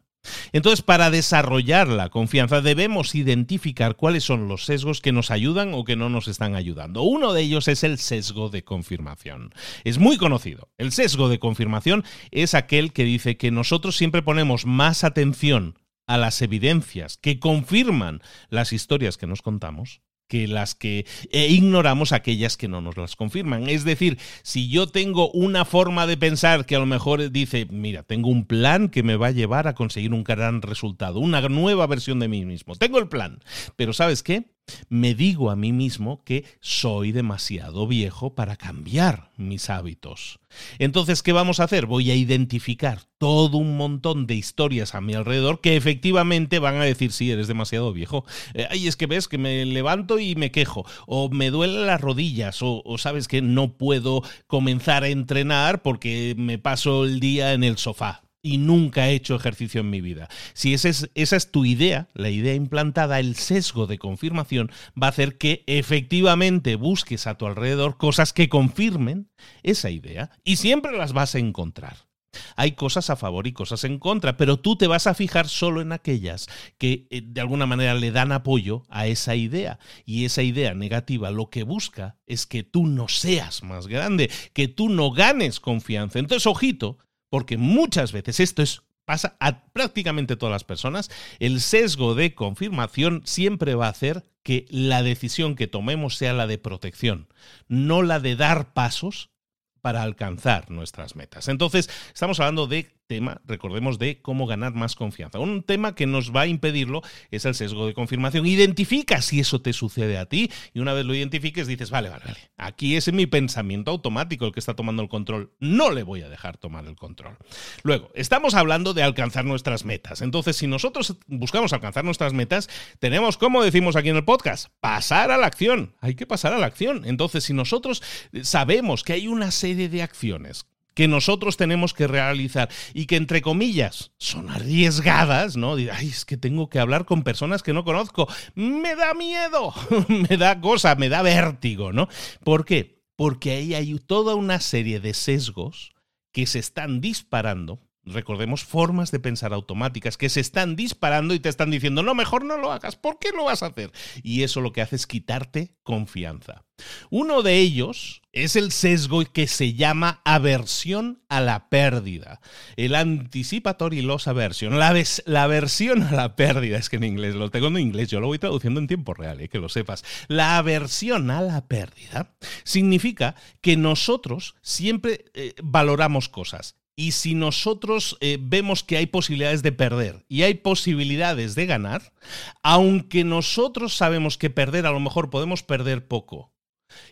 Entonces, para desarrollar la confianza debemos identificar cuáles son los sesgos que nos ayudan o que no nos están ayudando. Uno de ellos es el sesgo de confirmación. Es muy conocido. El sesgo de confirmación es aquel que dice que nosotros siempre ponemos más atención a las evidencias que confirman las historias que nos contamos que las que e ignoramos aquellas que no nos las confirman. Es decir, si yo tengo una forma de pensar que a lo mejor dice, mira, tengo un plan que me va a llevar a conseguir un gran resultado, una nueva versión de mí mismo. Tengo el plan, pero ¿sabes qué? Me digo a mí mismo que soy demasiado viejo para cambiar mis hábitos. Entonces, ¿qué vamos a hacer? Voy a identificar todo un montón de historias a mi alrededor que efectivamente van a decir, sí, eres demasiado viejo. Eh, ay, es que ves que me levanto y me quejo, o me duelen las rodillas, o, o sabes que no puedo comenzar a entrenar porque me paso el día en el sofá y nunca he hecho ejercicio en mi vida. Si esa es, esa es tu idea, la idea implantada, el sesgo de confirmación va a hacer que efectivamente busques a tu alrededor cosas que confirmen esa idea y siempre las vas a encontrar. Hay cosas a favor y cosas en contra, pero tú te vas a fijar solo en aquellas que eh, de alguna manera le dan apoyo a esa idea. Y esa idea negativa lo que busca es que tú no seas más grande, que tú no ganes confianza. Entonces, ojito, porque muchas veces esto es pasa a prácticamente todas las personas, el sesgo de confirmación siempre va a hacer que la decisión que tomemos sea la de protección, no la de dar pasos para alcanzar nuestras metas. Entonces, estamos hablando de tema, recordemos, de cómo ganar más confianza. Un tema que nos va a impedirlo es el sesgo de confirmación. Identifica si eso te sucede a ti y una vez lo identifiques dices, vale, vale, vale, aquí es mi pensamiento automático el que está tomando el control. No le voy a dejar tomar el control. Luego, estamos hablando de alcanzar nuestras metas. Entonces, si nosotros buscamos alcanzar nuestras metas, tenemos, como decimos aquí en el podcast, pasar a la acción. Hay que pasar a la acción. Entonces, si nosotros sabemos que hay una serie de acciones que nosotros tenemos que realizar y que, entre comillas, son arriesgadas, ¿no? Ay, es que tengo que hablar con personas que no conozco. Me da miedo, me da cosa, me da vértigo, ¿no? ¿Por qué? Porque ahí hay toda una serie de sesgos que se están disparando recordemos, formas de pensar automáticas que se están disparando y te están diciendo, no, mejor no lo hagas, ¿por qué lo vas a hacer? Y eso lo que hace es quitarte confianza. Uno de ellos es el sesgo que se llama aversión a la pérdida. El anticipatory loss aversion. La, la aversión a la pérdida, es que en inglés, lo tengo en inglés, yo lo voy traduciendo en tiempo real, eh, que lo sepas. La aversión a la pérdida significa que nosotros siempre eh, valoramos cosas y si nosotros eh, vemos que hay posibilidades de perder y hay posibilidades de ganar, aunque nosotros sabemos que perder a lo mejor podemos perder poco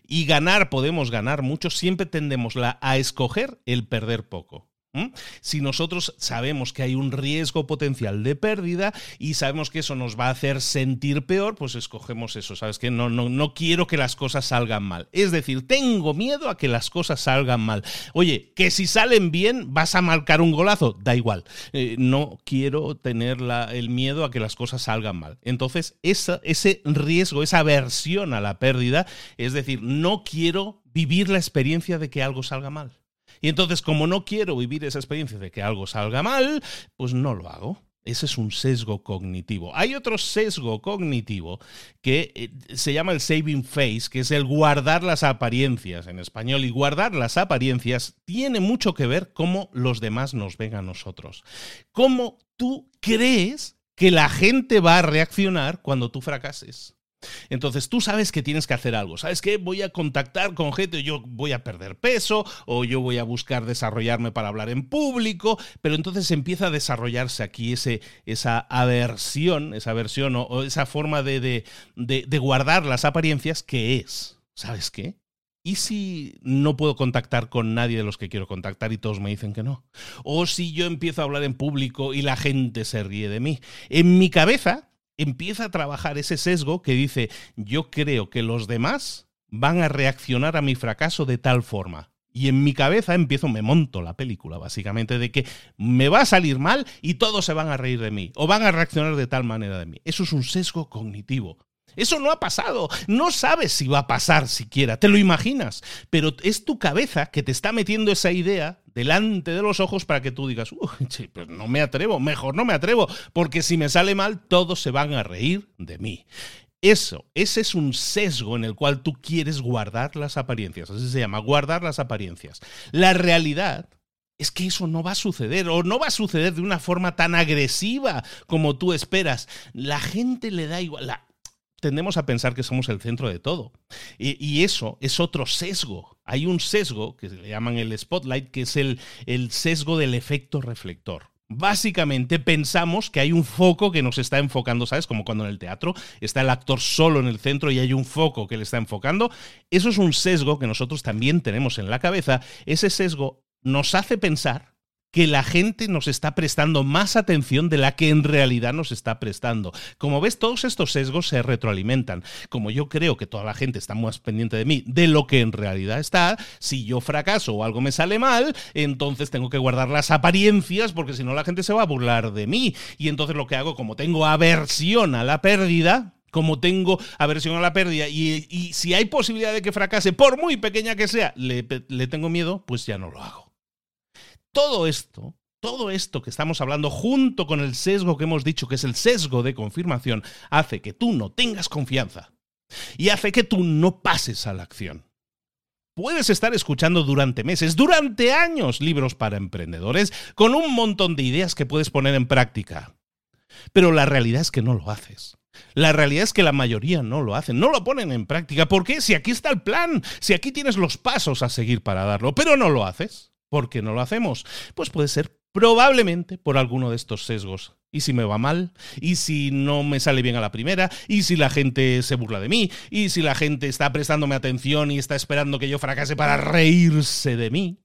y ganar podemos ganar mucho, siempre tendemos a escoger el perder poco. Si nosotros sabemos que hay un riesgo potencial de pérdida y sabemos que eso nos va a hacer sentir peor, pues escogemos eso, ¿sabes? Que no, no, no quiero que las cosas salgan mal. Es decir, tengo miedo a que las cosas salgan mal. Oye, que si salen bien vas a marcar un golazo, da igual. Eh, no quiero tener el miedo a que las cosas salgan mal. Entonces, ese riesgo, esa aversión a la pérdida, es decir, no quiero vivir la experiencia de que algo salga mal. Y entonces, como no quiero vivir esa experiencia de que algo salga mal, pues no lo hago. Ese es un sesgo cognitivo. Hay otro sesgo cognitivo que eh, se llama el saving face, que es el guardar las apariencias en español. Y guardar las apariencias tiene mucho que ver cómo los demás nos ven a nosotros. Cómo tú crees que la gente va a reaccionar cuando tú fracases. Entonces tú sabes que tienes que hacer algo. ¿Sabes qué? Voy a contactar con gente, yo voy a perder peso o yo voy a buscar desarrollarme para hablar en público, pero entonces empieza a desarrollarse aquí ese, esa aversión, esa aversión o, esa forma de, de guardar las apariencias que es. ¿Sabes qué? ¿Y si no puedo contactar con nadie de los que quiero contactar y todos me dicen que no? ¿O si yo empiezo a hablar en público y la gente se ríe de mí? En mi cabeza empieza a trabajar ese sesgo que dice, yo creo que los demás van a reaccionar a mi fracaso de tal forma. Y en mi cabeza empiezo, me monto la película, básicamente, de que me va a salir mal y todos se van a reír de mí o van a reaccionar de tal manera de mí. Eso es un sesgo cognitivo. Eso no ha pasado. No sabes si va a pasar siquiera. Te lo imaginas. Pero es tu cabeza que te está metiendo esa idea delante de los ojos para que tú digas, Uy, pero no me atrevo, mejor no me atrevo, porque si me sale mal, todos se van a reír de mí. Eso, ese es un sesgo en el cual tú quieres guardar las apariencias, así se llama, guardar las apariencias. La realidad es que eso no va a suceder o no va a suceder de una forma tan agresiva como tú esperas. La gente le da igual, tendemos a pensar que somos el centro de todo. Y, eso es otro sesgo. Hay un sesgo que le llaman el spotlight, que es el, el sesgo del efecto reflector. Básicamente pensamos que hay un foco que nos está enfocando, ¿sabes? Como cuando en el teatro está el actor solo en el centro y hay un foco que le está enfocando. Eso es un sesgo que nosotros también tenemos en la cabeza. Ese sesgo nos hace pensar que la gente nos está prestando más atención de la que en realidad nos está prestando. Como ves, todos estos sesgos se retroalimentan. Como yo creo que toda la gente está más pendiente de mí de lo que en realidad está, si yo fracaso o algo me sale mal, entonces tengo que guardar las apariencias porque si no la gente se va a burlar de mí. Y entonces lo que hago, como tengo aversión a la pérdida, como tengo aversión a la pérdida y, si hay posibilidad de que fracase, por muy pequeña que sea, le tengo miedo, pues ya no lo hago. Todo esto, todo esto que estamos hablando junto con el sesgo que hemos dicho que es el sesgo de confirmación, hace que tú no tengas confianza y hace que tú no pases a la acción. Puedes estar escuchando durante meses, durante años, libros para emprendedores con un montón de ideas que puedes poner en práctica. Pero la realidad es que no lo haces. La realidad es que la mayoría no lo hacen, no lo ponen en práctica. ¿Por qué? Si aquí está el plan, si aquí tienes los pasos a seguir para darlo, pero no lo haces. ¿Por qué no lo hacemos? Pues puede ser probablemente por alguno de estos sesgos. ¿Y si me va mal? ¿Y si no me sale bien a la primera? ¿Y si la gente se burla de mí? ¿Y si la gente está prestándome atención y está esperando que yo fracase para reírse de mí?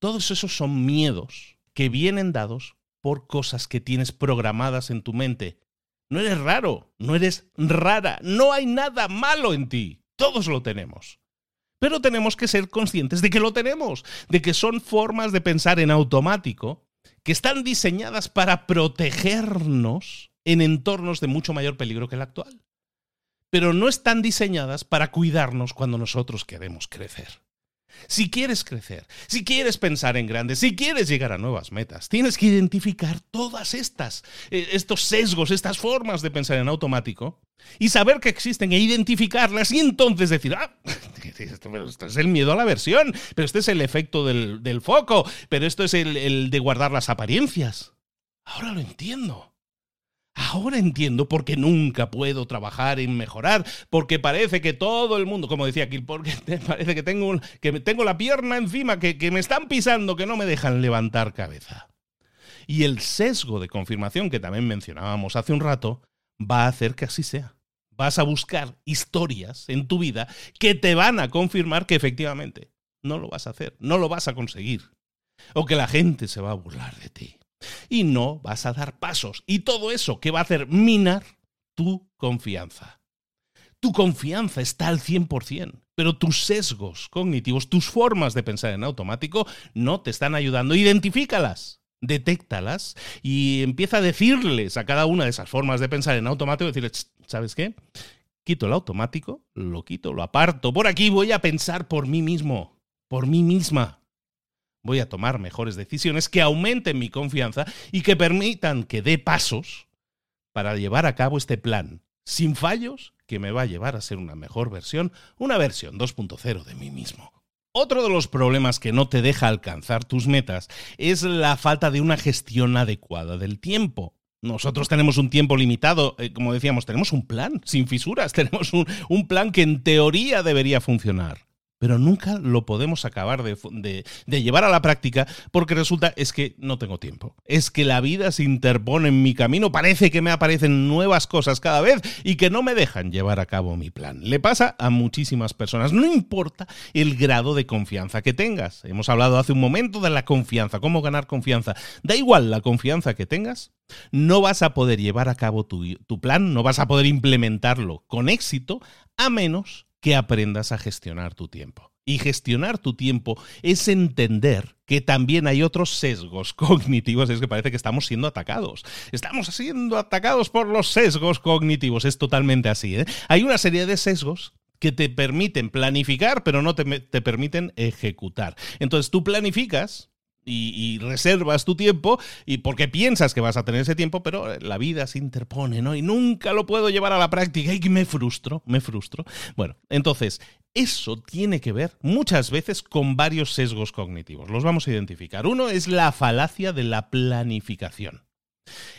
Todos esos son miedos que vienen dados por cosas que tienes programadas en tu mente. No eres raro, no eres rara, no hay nada malo en ti. Todos lo tenemos. Pero tenemos que ser conscientes de que lo tenemos, de que son formas de pensar en automático que están diseñadas para protegernos en entornos de mucho mayor peligro que el actual. Pero no están diseñadas para cuidarnos cuando nosotros queremos crecer. Si quieres crecer, si quieres pensar en grande, si quieres llegar a nuevas metas, tienes que identificar todas estas, eh, estos sesgos, estas formas de pensar en automático y saber que existen e identificarlas y entonces decir, ah, esto, es el miedo a la versión, pero este es el efecto del, foco, pero esto es el de guardar las apariencias. Ahora lo entiendo. Ahora entiendo por qué nunca puedo trabajar en mejorar, porque parece que todo el mundo, como decía aquí, porque parece que tengo, que tengo la pierna encima, que, que me están pisando, que no me dejan levantar cabeza. Y el sesgo de confirmación que también mencionábamos hace un rato va a hacer que así sea. Vas a buscar historias en tu vida que te van a confirmar que efectivamente no lo vas a hacer, no lo vas a conseguir, o que la gente se va a burlar de ti y no vas a dar pasos. Y todo eso que va a hacer minar tu confianza. Tu confianza está al 100%, pero tus sesgos cognitivos, tus formas de pensar en automático, no te están ayudando. Identifícalas, detéctalas y empieza a decirles a cada una de esas formas de pensar en automático, decirles, ¿sabes qué? Quito el automático, lo quito, lo aparto. Por aquí voy a pensar por mí mismo, por mí misma voy a tomar mejores decisiones que aumenten mi confianza y que permitan que dé pasos para llevar a cabo este plan sin fallos que me va a llevar a ser una mejor versión, una versión 2.0 de mí mismo. Otro de los problemas que no te deja alcanzar tus metas es la falta de una gestión adecuada del tiempo. Nosotros tenemos un tiempo limitado, eh, como decíamos, tenemos un plan sin fisuras, tenemos un, un plan que en teoría debería funcionar pero nunca lo podemos acabar de, llevar a la práctica porque resulta es que no tengo tiempo. Es que la vida se interpone en mi camino, parece que me aparecen nuevas cosas cada vez y que no me dejan llevar a cabo mi plan. Le pasa a muchísimas personas, no importa el grado de confianza que tengas. Hemos hablado hace un momento de la confianza, cómo ganar confianza. Da igual la confianza que tengas, no vas a poder llevar a cabo tu, tu plan, no vas a poder implementarlo con éxito a menos que aprendas a gestionar tu tiempo. Y gestionar tu tiempo es entender que también hay otros sesgos cognitivos, es que parece que estamos siendo atacados. Estamos siendo atacados por los sesgos cognitivos, es totalmente así. ¿eh? Hay una serie de sesgos que te permiten planificar, pero no te, te permiten ejecutar. Entonces tú planificas, y, reservas tu tiempo y porque piensas que vas a tener ese tiempo, pero la vida se interpone, ¿no? Y nunca lo puedo llevar a la práctica y me frustro, me frustro. Bueno, entonces, eso tiene que ver muchas veces con varios sesgos cognitivos. Los vamos a identificar. Uno es la falacia de la planificación.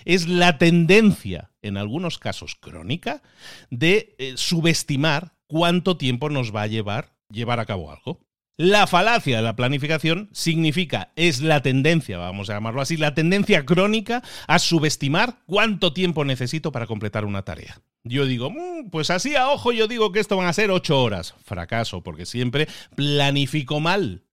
Es la tendencia, en algunos casos crónica, de eh, subestimar cuánto tiempo nos va a llevar llevar a cabo algo. La falacia de la planificación significa, es la tendencia, vamos a llamarlo así, la tendencia crónica a subestimar cuánto tiempo necesito para completar una tarea. Yo digo, mm, pues así a ojo yo digo que esto van a ser ocho horas. Fracaso, porque siempre planifico mal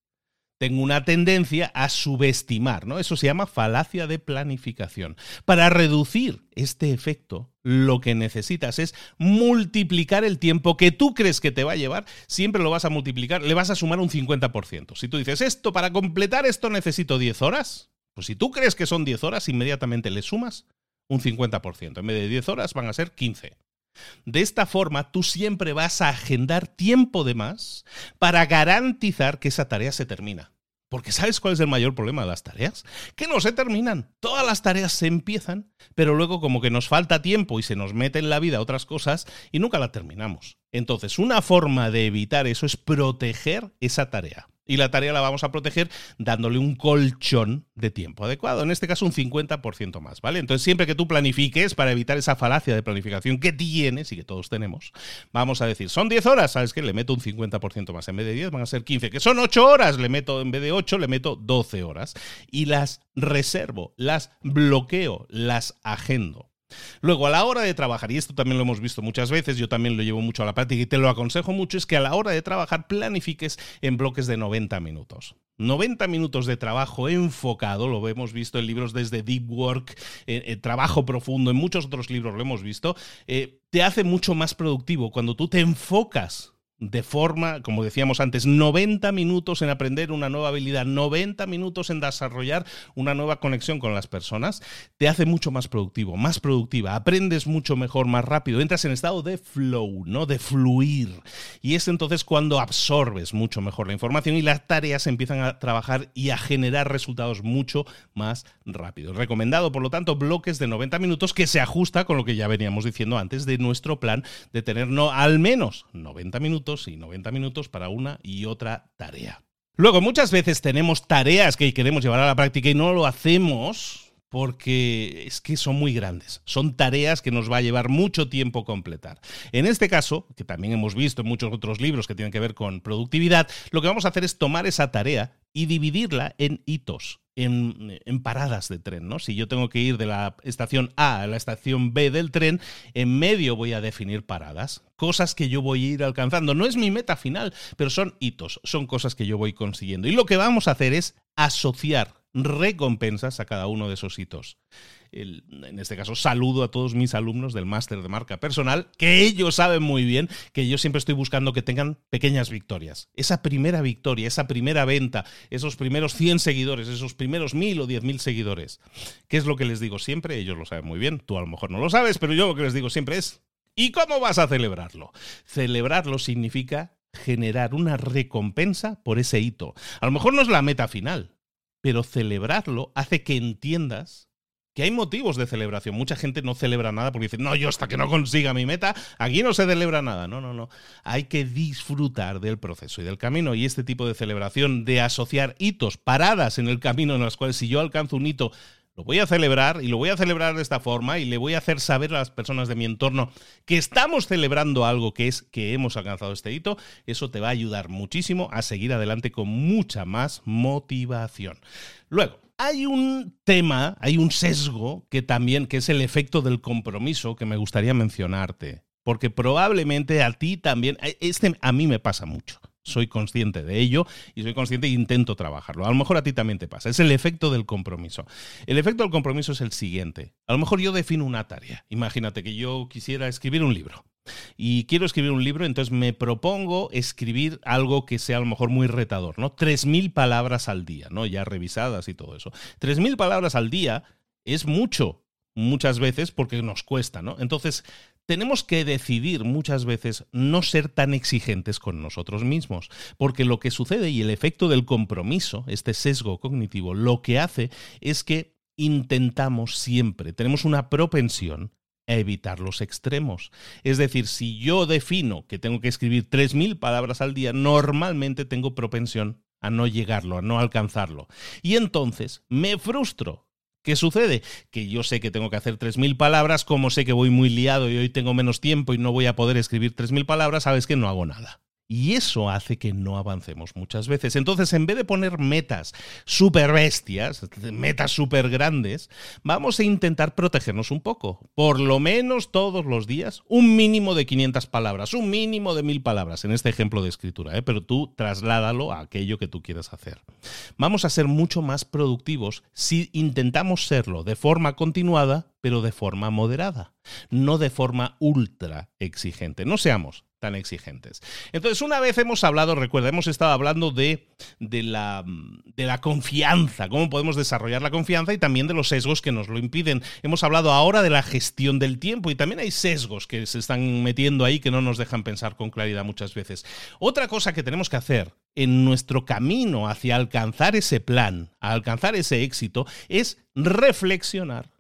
tengo una tendencia a subestimar, ¿no? Eso se llama falacia de planificación. Para reducir este efecto, lo que necesitas es multiplicar el tiempo que tú crees que te va a llevar, siempre lo vas a multiplicar, le vas a sumar un 50%. Si tú dices, esto, para completar esto necesito 10 horas, pues si tú crees que son 10 horas, inmediatamente le sumas un 50%. En vez de 10 horas van a ser 15. De esta forma, tú siempre vas a agendar tiempo de más para garantizar que esa tarea se termina. Porque ¿sabes cuál es el mayor problema de las tareas? Que no se terminan. Todas las tareas se empiezan, pero luego como que nos falta tiempo y se nos mete en la vida otras cosas y nunca la terminamos. Entonces, una forma de evitar eso es proteger esa tarea. Y la tarea la vamos a proteger dándole un colchón de tiempo adecuado, en este caso un 50% más, ¿vale? Entonces siempre que tú planifiques, para evitar esa falacia de planificación que tienes y que todos tenemos, vamos a decir, son 10 horas, ¿sabes qué? Le meto un 50% más, en vez de 10 van a ser 15, que son 8 horas, le meto, en vez de 8, le meto 12 horas. Y las reservo, las bloqueo, las agendo. Luego, a la hora de trabajar, y esto también lo hemos visto muchas veces, yo también lo llevo mucho a la práctica y te lo aconsejo mucho, es que a la hora de trabajar planifiques en bloques de 90 minutos. 90 minutos de trabajo enfocado, lo hemos visto en libros desde Deep Work, eh, eh, Trabajo Profundo, en muchos otros libros lo hemos visto, eh, te hace mucho más productivo cuando tú te enfocas de forma, como decíamos antes, 90 minutos en aprender una nueva habilidad, 90 minutos en desarrollar una nueva conexión con las personas, te hace mucho más productivo, más productiva, aprendes mucho mejor, más rápido, entras en estado de flow, ¿no? De fluir. Y es entonces cuando absorbes mucho mejor la información y las tareas empiezan a trabajar y a generar resultados mucho más rápido. Recomendado, por lo tanto, bloques de 90 minutos que se ajusta con lo que ya veníamos diciendo antes de nuestro plan de tener no al menos 90 minutos y 90 minutos para una y otra tarea. Luego, muchas veces tenemos tareas que queremos llevar a la práctica y no lo hacemos porque es que son muy grandes. Son tareas que nos va a llevar mucho tiempo completar. En este caso, que también hemos visto en muchos otros libros que tienen que ver con productividad, lo que vamos a hacer es tomar esa tarea y dividirla en hitos en, paradas de tren, ¿no? Si yo tengo que ir de la estación A a la estación B del tren, en medio voy a definir paradas, cosas que yo voy a ir alcanzando. No es mi meta final, pero son hitos, son cosas que yo voy consiguiendo. Y lo que vamos a hacer es asociar recompensas a cada uno de esos hitos en este caso, saludo a todos mis alumnos del máster de marca personal, que ellos saben muy bien que yo siempre estoy buscando que tengan pequeñas victorias. Esa primera victoria, esa primera venta, esos primeros 100 seguidores, esos primeros 1000 o 10.000 seguidores. ¿Qué es lo que les digo siempre? Ellos lo saben muy bien, tú a lo mejor no lo sabes, pero yo lo que les digo siempre es, ¿y cómo vas a celebrarlo? Celebrarlo significa generar una recompensa por ese hito. A lo mejor no es la meta final, pero celebrarlo hace que entiendas que hay motivos de celebración. Mucha gente no celebra nada porque dice, no, yo hasta que no consiga mi meta, aquí no se celebra nada. No, no, no. Hay que disfrutar del proceso y del camino. Y este tipo de celebración, de asociar hitos, paradas en el camino en las cuales si yo alcanzo un hito, lo voy a celebrar y lo voy a celebrar de esta forma y le voy a hacer saber a las personas de mi entorno que estamos celebrando algo que es que hemos alcanzado este hito, eso te va a ayudar muchísimo a seguir adelante con mucha más motivación. Luego, hay un tema, hay un sesgo que también, que es el efecto del compromiso, que me gustaría mencionarte. Porque probablemente a ti también, eh, este a mí me pasa mucho. Soy consciente de ello y soy consciente e intento trabajarlo. A lo mejor a ti también te pasa. Es el efecto del compromiso. El efecto del compromiso es el siguiente. A lo mejor yo defino una tarea. Imagínate que yo quisiera escribir un libro y quiero escribir un libro, entonces me propongo escribir algo que sea a lo mejor muy retador, ¿no? 3.000 palabras al día, ¿no? Ya revisadas y todo eso. 3.000 palabras al día es mucho, muchas veces, porque nos cuesta, ¿no? Entonces, tenemos que decidir muchas veces no ser tan exigentes con nosotros mismos, porque lo que sucede y el efecto del compromiso, este sesgo cognitivo, lo que hace es que intentamos siempre, tenemos una propensión evitar los extremos. Es decir, si yo defino que tengo que escribir 3.000 palabras al día, normalmente tengo propensión a no llegarlo, a no alcanzarlo. Y entonces me frustro. ¿Qué sucede? Que yo sé que tengo que hacer 3.000 palabras, como sé que voy muy liado y hoy tengo menos tiempo y no voy a poder escribir 3.000 palabras, sabes que no hago nada. Y eso hace que no avancemos muchas veces. Entonces, en vez de poner metas súper bestias, metas súper grandes, vamos a intentar protegernos un poco. Por lo menos todos los días, un mínimo de 500 palabras, un mínimo de 1000 palabras en este ejemplo de escritura, ¿eh? pero tú trasládalo a aquello que tú quieras hacer. Vamos a ser mucho más productivos si intentamos serlo de forma continuada, pero de forma moderada, no de forma ultra exigente. No seamos tan exigentes. Entonces, una vez hemos hablado, recuerda, hemos estado hablando de, de, la, de la confianza, cómo podemos desarrollar la confianza y también de los sesgos que nos lo impiden. Hemos hablado ahora de la gestión del tiempo y también hay sesgos que se están metiendo ahí que no nos dejan pensar con claridad muchas veces. Otra cosa que tenemos que hacer en nuestro camino hacia alcanzar ese plan, a alcanzar ese éxito, es reflexionar,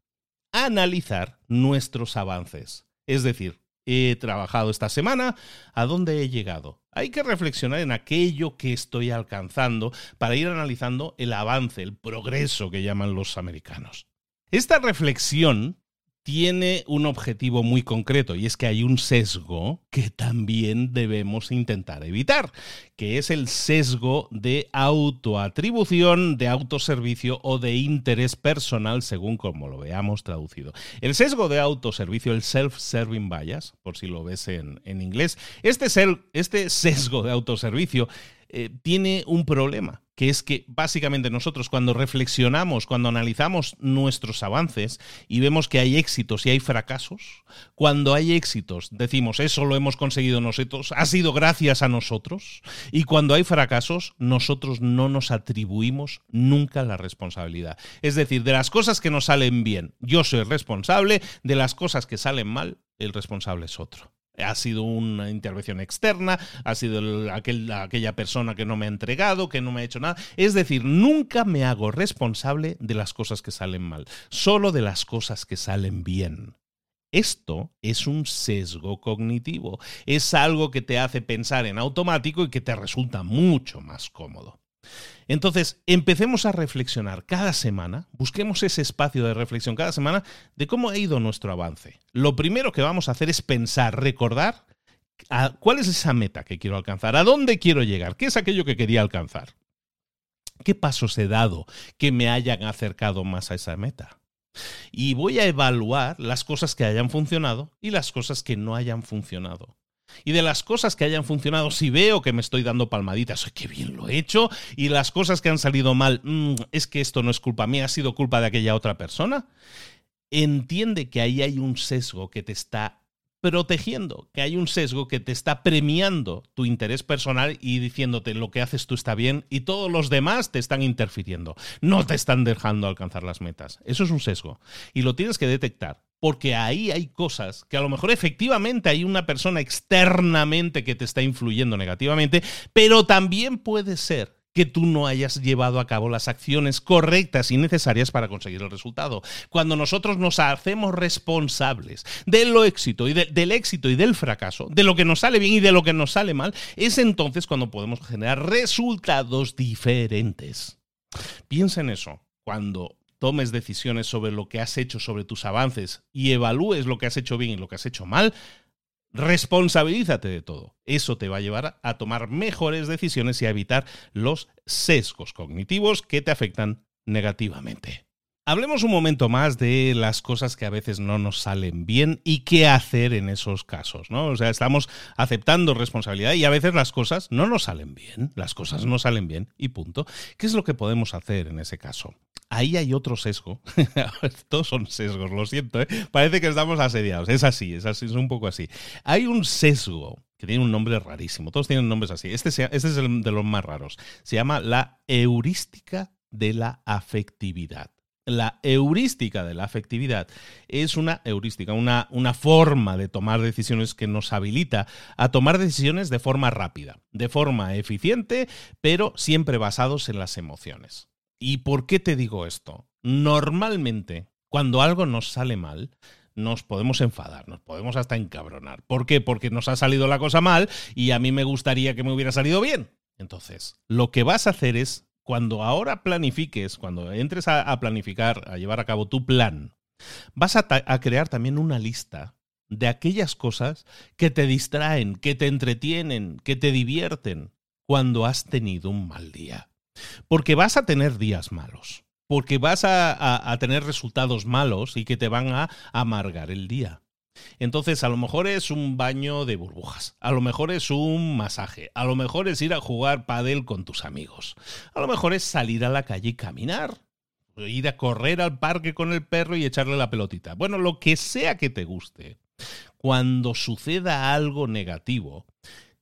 analizar nuestros avances. Es decir, he trabajado esta semana, ¿a dónde he llegado? Hay que reflexionar en aquello que estoy alcanzando para ir analizando el avance, el progreso que llaman los americanos. Esta reflexión tiene un objetivo muy concreto y es que hay un sesgo que también debemos intentar evitar, que es el sesgo de autoatribución, de autoservicio o de interés personal, según como lo veamos traducido. El sesgo de autoservicio, el self-serving bias, por si lo ves en, inglés, este, este sesgo de autoservicio eh, tiene un problema, que es que básicamente nosotros cuando reflexionamos, cuando analizamos nuestros avances y vemos que hay éxitos y hay fracasos, cuando hay éxitos decimos eso lo hemos conseguido nosotros, ha sido gracias a nosotros, y cuando hay fracasos nosotros no nos atribuimos nunca la responsabilidad. Es decir, de las cosas que nos salen bien, yo soy responsable, de las cosas que salen mal, el responsable es otro ha sido una intervención externa, ha sido aquella persona que no me ha entregado, que no me ha hecho nada. Es decir, nunca me hago responsable de las cosas que salen mal, solo de las cosas que salen bien. Esto es un sesgo cognitivo, es algo que te hace pensar en automático y que te resulta mucho más cómodo. Entonces, empecemos a reflexionar cada semana, busquemos ese espacio de reflexión cada semana de cómo ha ido nuestro avance. Lo primero que vamos a hacer es pensar, recordar cuál es esa meta que quiero alcanzar, a dónde quiero llegar, qué es aquello que quería alcanzar. ¿Qué pasos he dado que me hayan acercado más a esa meta? Y voy a evaluar las cosas que hayan funcionado y las cosas que no hayan funcionado. Y de las cosas que hayan funcionado, si veo que me estoy dando palmaditas, qué bien lo he hecho, y las cosas que han salido mal, mm, es que esto no es culpa mía, ha sido culpa de aquella otra persona, entiende que ahí hay un sesgo que te está protegiendo, que hay un sesgo que te está premiando tu interés personal y diciéndote lo que haces tú está bien y todos los demás te están interfiriendo, no te están dejando alcanzar las metas. Eso es un sesgo y lo tienes que detectar porque ahí hay cosas que a lo mejor efectivamente hay una persona externamente que te está influyendo negativamente, pero también puede ser que tú no hayas llevado a cabo las acciones correctas y necesarias para conseguir el resultado. Cuando nosotros nos hacemos responsables del éxito y del éxito y del fracaso, de lo que nos sale bien y de lo que nos sale mal, es entonces cuando podemos generar resultados diferentes. Piensa en eso. Cuando tomes decisiones sobre lo que has hecho, sobre tus avances y evalúes lo que has hecho bien y lo que has hecho mal, responsabilízate de todo. Eso te va a llevar a tomar mejores decisiones y a evitar los sesgos cognitivos que te afectan negativamente. Hablemos un momento más de las cosas que a veces no nos salen bien y qué hacer en esos casos, ¿no? O sea, estamos aceptando responsabilidad y a veces las cosas no nos salen bien, las cosas no salen bien y punto. ¿Qué es lo que podemos hacer en ese caso? Ahí hay otro sesgo. Todos son sesgos, lo siento, ¿eh? Parece que estamos asediados. Es así, es así, es un poco así. Hay un sesgo que tiene un nombre rarísimo. Todos tienen nombres así. Este, este es el de los más raros. Se llama la heurística de la afectividad la heurística de la afectividad es una heurística, una, una, forma de tomar decisiones que nos habilita a tomar decisiones de forma rápida, de forma eficiente, pero siempre basados en las emociones. ¿Y por qué te digo esto? Normalmente, cuando algo nos sale mal, nos podemos enfadar, nos podemos hasta encabronar. ¿Por qué? Porque nos ha salido la cosa mal y a mí me gustaría que me hubiera salido bien. Entonces, lo que vas a hacer es cuando ahora planifiques, cuando entres a, planificar, a llevar a cabo tu plan, vas a, crear también una lista de aquellas cosas que te distraen, que te entretienen, que te divierten cuando has tenido un mal día. Porque vas a tener días malos, porque vas a, tener resultados malos y que te van a amargar el día. Entonces, a lo mejor es un baño de burbujas, a lo mejor es un masaje, a lo mejor es ir a jugar pádel con tus amigos, a lo mejor es salir a la calle y caminar, ir a correr al parque con el perro y echarle la pelotita. Bueno, lo que sea que te guste, cuando suceda algo negativo,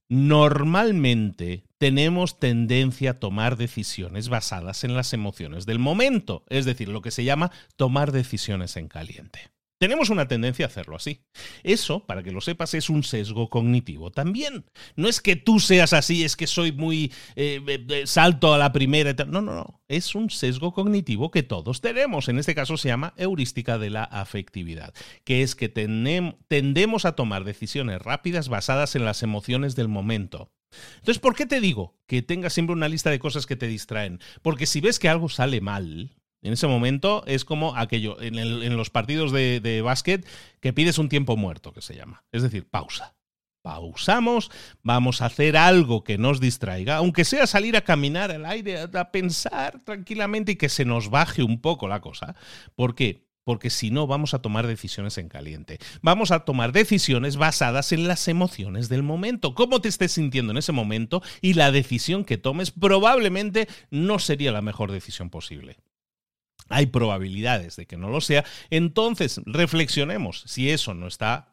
normalmente tenemos tendencia a tomar decisiones basadas en las emociones del momento, es decir, lo que se llama tomar decisiones en caliente. Tenemos una tendencia a hacerlo así. Eso, para que lo sepas, es un sesgo cognitivo también. No es que tú seas así, es que soy muy eh, eh, salto a la primera. No, no, no. Es un sesgo cognitivo que todos tenemos. En este caso se llama heurística de la afectividad, que es que tendemos a tomar decisiones rápidas basadas en las emociones del momento. Entonces, ¿por qué te digo que tengas siempre una lista de cosas que te distraen? Porque si ves que algo sale mal, en ese momento es como aquello, en, los partidos de, de básquet, que pides un tiempo muerto, que se llama. Es decir, pausa pausamos, vamos a hacer algo que nos distraiga, aunque sea salir a caminar al aire, a pensar tranquilamente y que se nos baje un poco la cosa. ¿Por qué? Porque si no vamos a tomar decisiones en caliente. Vamos a tomar decisiones basadas en las emociones del momento. Cómo te estés sintiendo en ese momento y la decisión que tomes probablemente no sería la mejor decisión posible hay probabilidades de que no lo sea, entonces reflexionemos si eso no está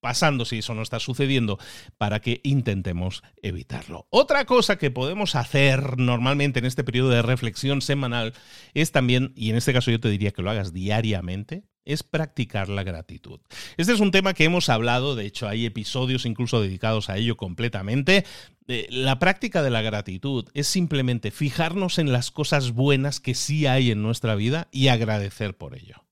pasando si eso no está sucediendo para que intentemos evitarlo. Otra cosa que podemos hacer normalmente en este periodo de reflexión semanal es también, y en este caso yo te diría que lo hagas diariamente, es practicar la gratitud. Este es un tema que hemos hablado, de hecho hay episodios incluso dedicados a ello completamente. La práctica de la gratitud es simplemente fijarnos en las cosas buenas que sí hay en nuestra vida y agradecer por ello.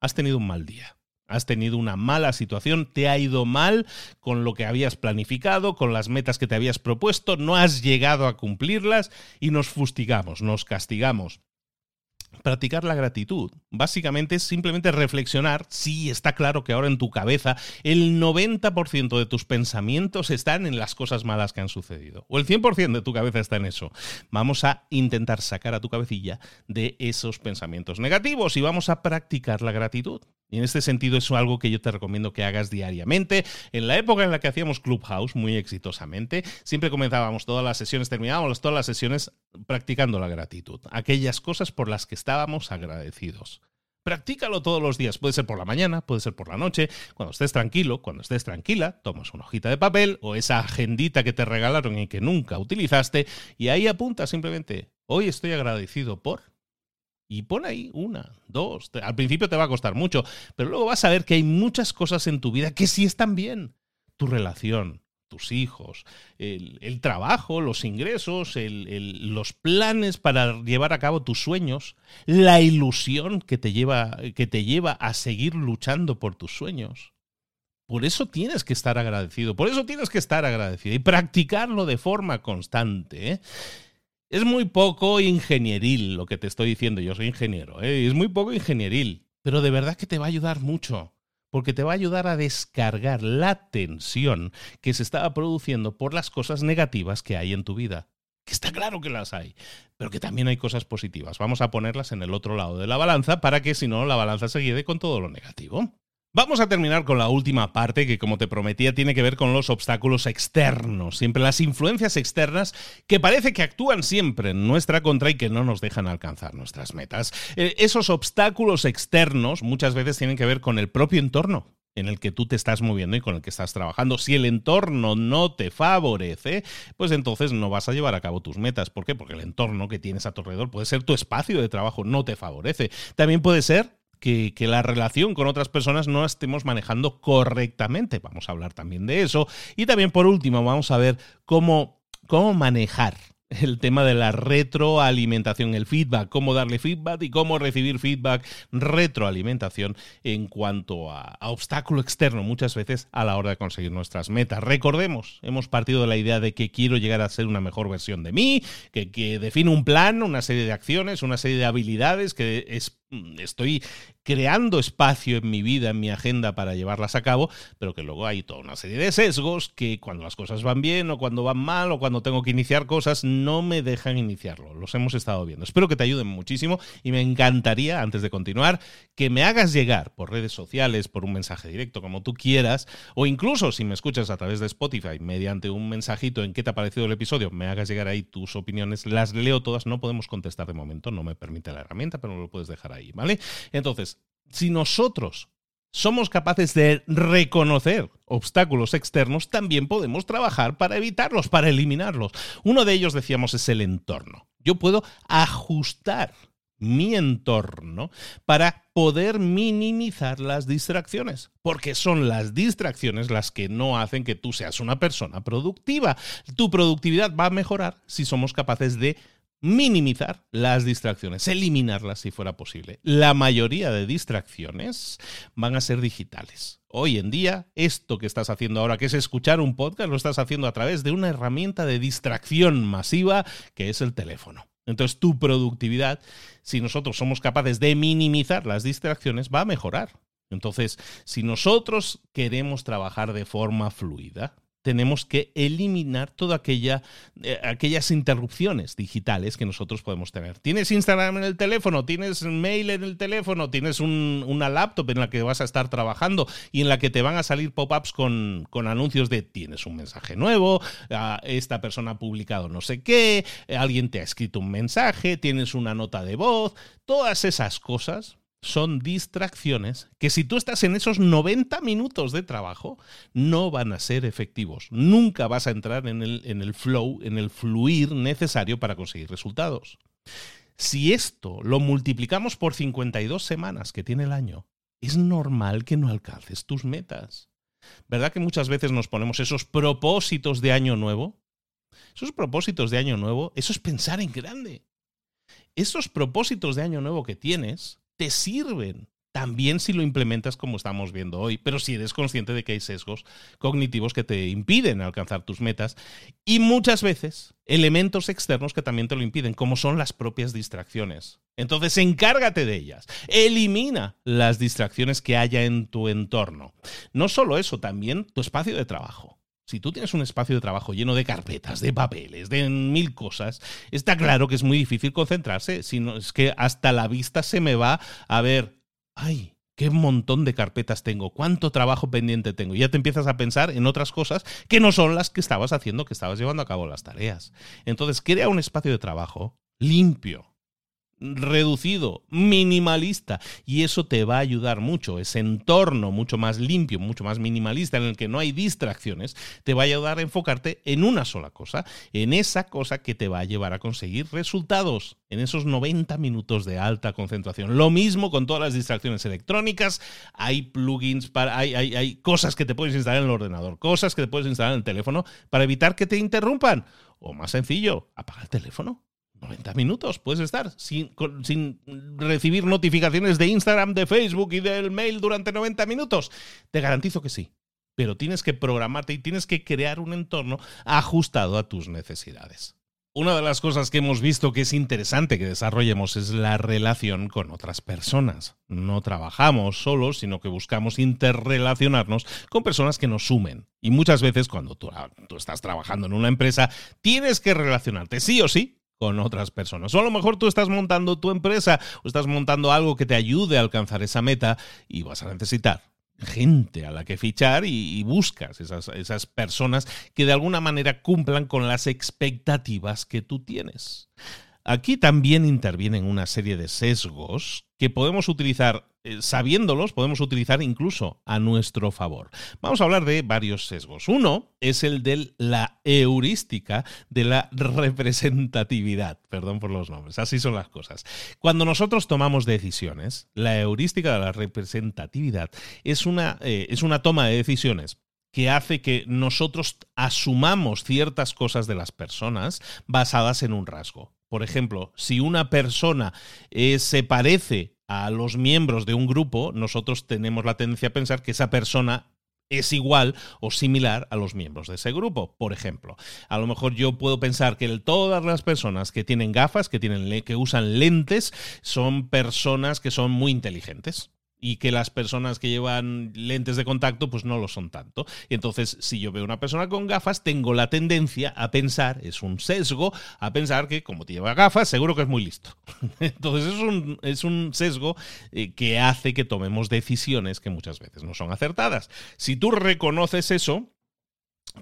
Has tenido un mal día Has tenido una mala situación, te ha ido mal con lo que habías planificado, con las metas que te habías propuesto, no has llegado a cumplirlas y nos fustigamos, nos castigamos. Practicar la gratitud. Básicamente es simplemente reflexionar. Sí, está claro que ahora en tu cabeza el 90% de tus pensamientos están en las cosas malas que han sucedido. O el 100% de tu cabeza está en eso. Vamos a intentar sacar a tu cabecilla de esos pensamientos negativos y vamos a practicar la gratitud. Y en este sentido es algo que yo te recomiendo que hagas diariamente. En la época en la que hacíamos Clubhouse muy exitosamente, siempre comenzábamos todas las sesiones, terminábamos todas las sesiones practicando la gratitud, aquellas cosas por las que estábamos agradecidos. Practícalo todos los días. Puede ser por la mañana, puede ser por la noche, cuando estés tranquilo, cuando estés tranquila, tomas una hojita de papel o esa agendita que te regalaron y que nunca utilizaste y ahí apunta simplemente, hoy estoy agradecido por y pon ahí una, dos. Al principio te va a costar mucho, pero luego vas a ver que hay muchas cosas en tu vida que sí están bien. Tu relación, tus hijos, el, trabajo, los ingresos, los planes para llevar a cabo tus sueños, la ilusión que te, lleva, que te lleva a seguir luchando por tus sueños. Por eso tienes que estar agradecido, por eso tienes que estar agradecido y practicarlo de forma constante. ¿eh? Es muy poco ingenieril lo que te estoy diciendo, yo soy ingeniero, ¿eh? es muy poco ingenieril, pero de verdad que te va a ayudar mucho, porque te va a ayudar a descargar la tensión que se estaba produciendo por las cosas negativas que hay en tu vida. Que está claro que las hay, pero que también hay cosas positivas. Vamos a ponerlas en el otro lado de la balanza para que si no la balanza se guíe con todo lo negativo. Vamos a terminar con la última parte que, como te prometía, tiene que ver con los obstáculos externos, siempre las influencias externas que parece que actúan siempre en nuestra contra y que no nos dejan alcanzar nuestras metas. Eh, esos obstáculos externos muchas veces tienen que ver con el propio entorno en el que tú te estás moviendo y con el que estás trabajando. Si el entorno no te favorece, pues entonces no vas a llevar a cabo tus metas. ¿Por qué? Porque el entorno que tienes a tu alrededor puede ser tu espacio de trabajo, no te favorece. También puede ser que, la relación con otras personas no estemos manejando correctamente. Vamos a hablar también de eso. Y también por último vamos a ver cómo, cómo manejar el tema de la retroalimentación, el feedback, cómo darle feedback y cómo recibir feedback, retroalimentación en cuanto a, obstáculo externo muchas veces a la hora de conseguir nuestras metas. Recordemos, hemos partido de la idea de que quiero llegar a ser una mejor versión de mí, que, que define un plan, una serie de acciones, una serie de habilidades que es estoy creando espacio en mi vida, en mi agenda para llevarlas a cabo, pero que luego hay toda una serie de sesgos que cuando las cosas van bien o cuando van mal o cuando tengo que iniciar cosas no me dejan iniciarlo. Los hemos estado viendo. Espero que te ayuden muchísimo y me encantaría, antes de continuar, que me hagas llegar por redes sociales, por un mensaje directo, como tú quieras, o incluso si me escuchas a través de Spotify, mediante un mensajito en qué te ha parecido el episodio, me hagas llegar ahí tus opiniones, las leo todas, no podemos contestar de momento, no me permite la herramienta, pero lo puedes dejar ahí Entonces, si nosotros somos capaces de reconocer obstáculos externos, también podemos trabajar para evitarlos, para eliminarlos. Uno de ellos, decíamos, es el entorno. Yo puedo ajustar mi entorno para poder minimizar las distracciones, porque son las distracciones las que no hacen que tú seas una persona productiva. Tu productividad va a mejorar si somos capaces de minimizar las distracciones, eliminarlas si fuera posible. La mayoría de distracciones van a ser digitales. Hoy en día, esto que estás haciendo ahora, que es escuchar un podcast, lo estás haciendo a través de una herramienta de distracción masiva que es el teléfono. Entonces tu productividad, si nosotros somos capaces de minimizar las distracciones, va a mejorar. Entonces, si nosotros queremos trabajar de forma fluida, tenemos que eliminar todas aquella, eh, aquellas interrupciones digitales que nosotros podemos tener. Tienes Instagram en el teléfono, tienes mail en el teléfono, tienes una laptop en la que vas a estar trabajando y en la que te van a salir pop-ups con, anuncios de tienes un mensaje nuevo, ah, esta persona ha publicado no sé qué, alguien te ha escrito un mensaje, tienes una nota de voz, todas esas cosas son distracciones que si tú estás en esos 90 minutos de trabajo, no van a ser efectivos. Nunca vas a entrar en el, en el flow, en el fluir necesario para conseguir resultados. Si esto lo multiplicamos por 52 semanas que tiene el año, es normal que no alcances tus metas. ¿Verdad que muchas veces nos ponemos esos propósitos de año nuevo? Esos propósitos de año nuevo, eso es pensar en grande. Esos propósitos de año nuevo que tienes te sirven. También si lo implementas como estamos viendo hoy, pero si eres consciente de que hay sesgos cognitivos que te impiden alcanzar tus metas y muchas veces elementos externos que también te lo impiden, como son las propias distracciones. Entonces encárgate de ellas, elimina las distracciones que haya en tu entorno. No solo eso, también tu espacio de trabajo. Si tú tienes un espacio de trabajo lleno de carpetas, de papeles, de mil cosas, está claro que es muy difícil concentrarse. Si no, es que hasta la vista se me va a ver, ay, qué montón de carpetas tengo, cuánto trabajo pendiente tengo. Y ya te empiezas a pensar en otras cosas que no son las que estabas haciendo, que estabas llevando a cabo las tareas. Entonces, crea un espacio de trabajo limpio, reducido, minimalista. Y eso te va a ayudar mucho. Ese entorno mucho más limpio, mucho más minimalista, en el que no hay distracciones, te va a ayudar a enfocarte en una sola cosa, en esa cosa que te va a llevar a conseguir resultados, en esos 90 minutos de alta concentración. Lo mismo con todas las distracciones electrónicas. Hay plugins, para, hay, hay, hay cosas que te puedes instalar en el ordenador, cosas que te puedes instalar en el teléfono para evitar que te interrumpan. O más sencillo, apaga el teléfono 90 minutos puedes estar sin, sin, recibir notificaciones de Instagram, de Facebook y del mail durante 90 minutos. Te garantizo que sí. Pero tienes que programarte y tienes que crear un entorno ajustado a tus necesidades. Una de las cosas que hemos visto que es interesante que desarrollemos es la relación con otras personas. No trabajamos solos, sino que buscamos interrelacionarnos con personas que nos sumen. Y muchas veces cuando tú, tú estás trabajando en una empresa, tienes que relacionarte sí o sí con otras personas. O a lo mejor tú estás montando tu empresa o estás montando algo que te ayude a alcanzar esa meta y vas a necesitar gente a la que fichar y, buscas esas, esas personas que de alguna manera cumplan con las expectativas que tú tienes. Aquí también intervienen una serie de sesgos que podemos utilizar, eh, sabiéndolos, podemos utilizar incluso a nuestro favor. Vamos a hablar de varios sesgos. Uno es el de la heurística de la representatividad. Perdón por los nombres, así son las cosas. Cuando nosotros tomamos decisiones, la heurística de la representatividad es una, eh, es una toma de decisiones que hace que nosotros asumamos ciertas cosas de las personas basadas en un rasgo. Por ejemplo, si una persona eh, se parece a los miembros de un grupo, nosotros tenemos la tendencia a pensar que esa persona es igual o similar a los miembros de ese grupo. Por ejemplo, a lo mejor yo puedo pensar que todas las personas que tienen gafas, que, tienen, que usan lentes, son personas que son muy inteligentes y que las personas que llevan lentes de contacto pues no lo son tanto. Y entonces, si yo veo una persona con gafas, tengo la tendencia a pensar, es un sesgo, a pensar que como te lleva gafas, seguro que es muy listo. Entonces, es un, es un sesgo eh, que hace que tomemos decisiones que muchas veces no son acertadas. Si tú reconoces eso,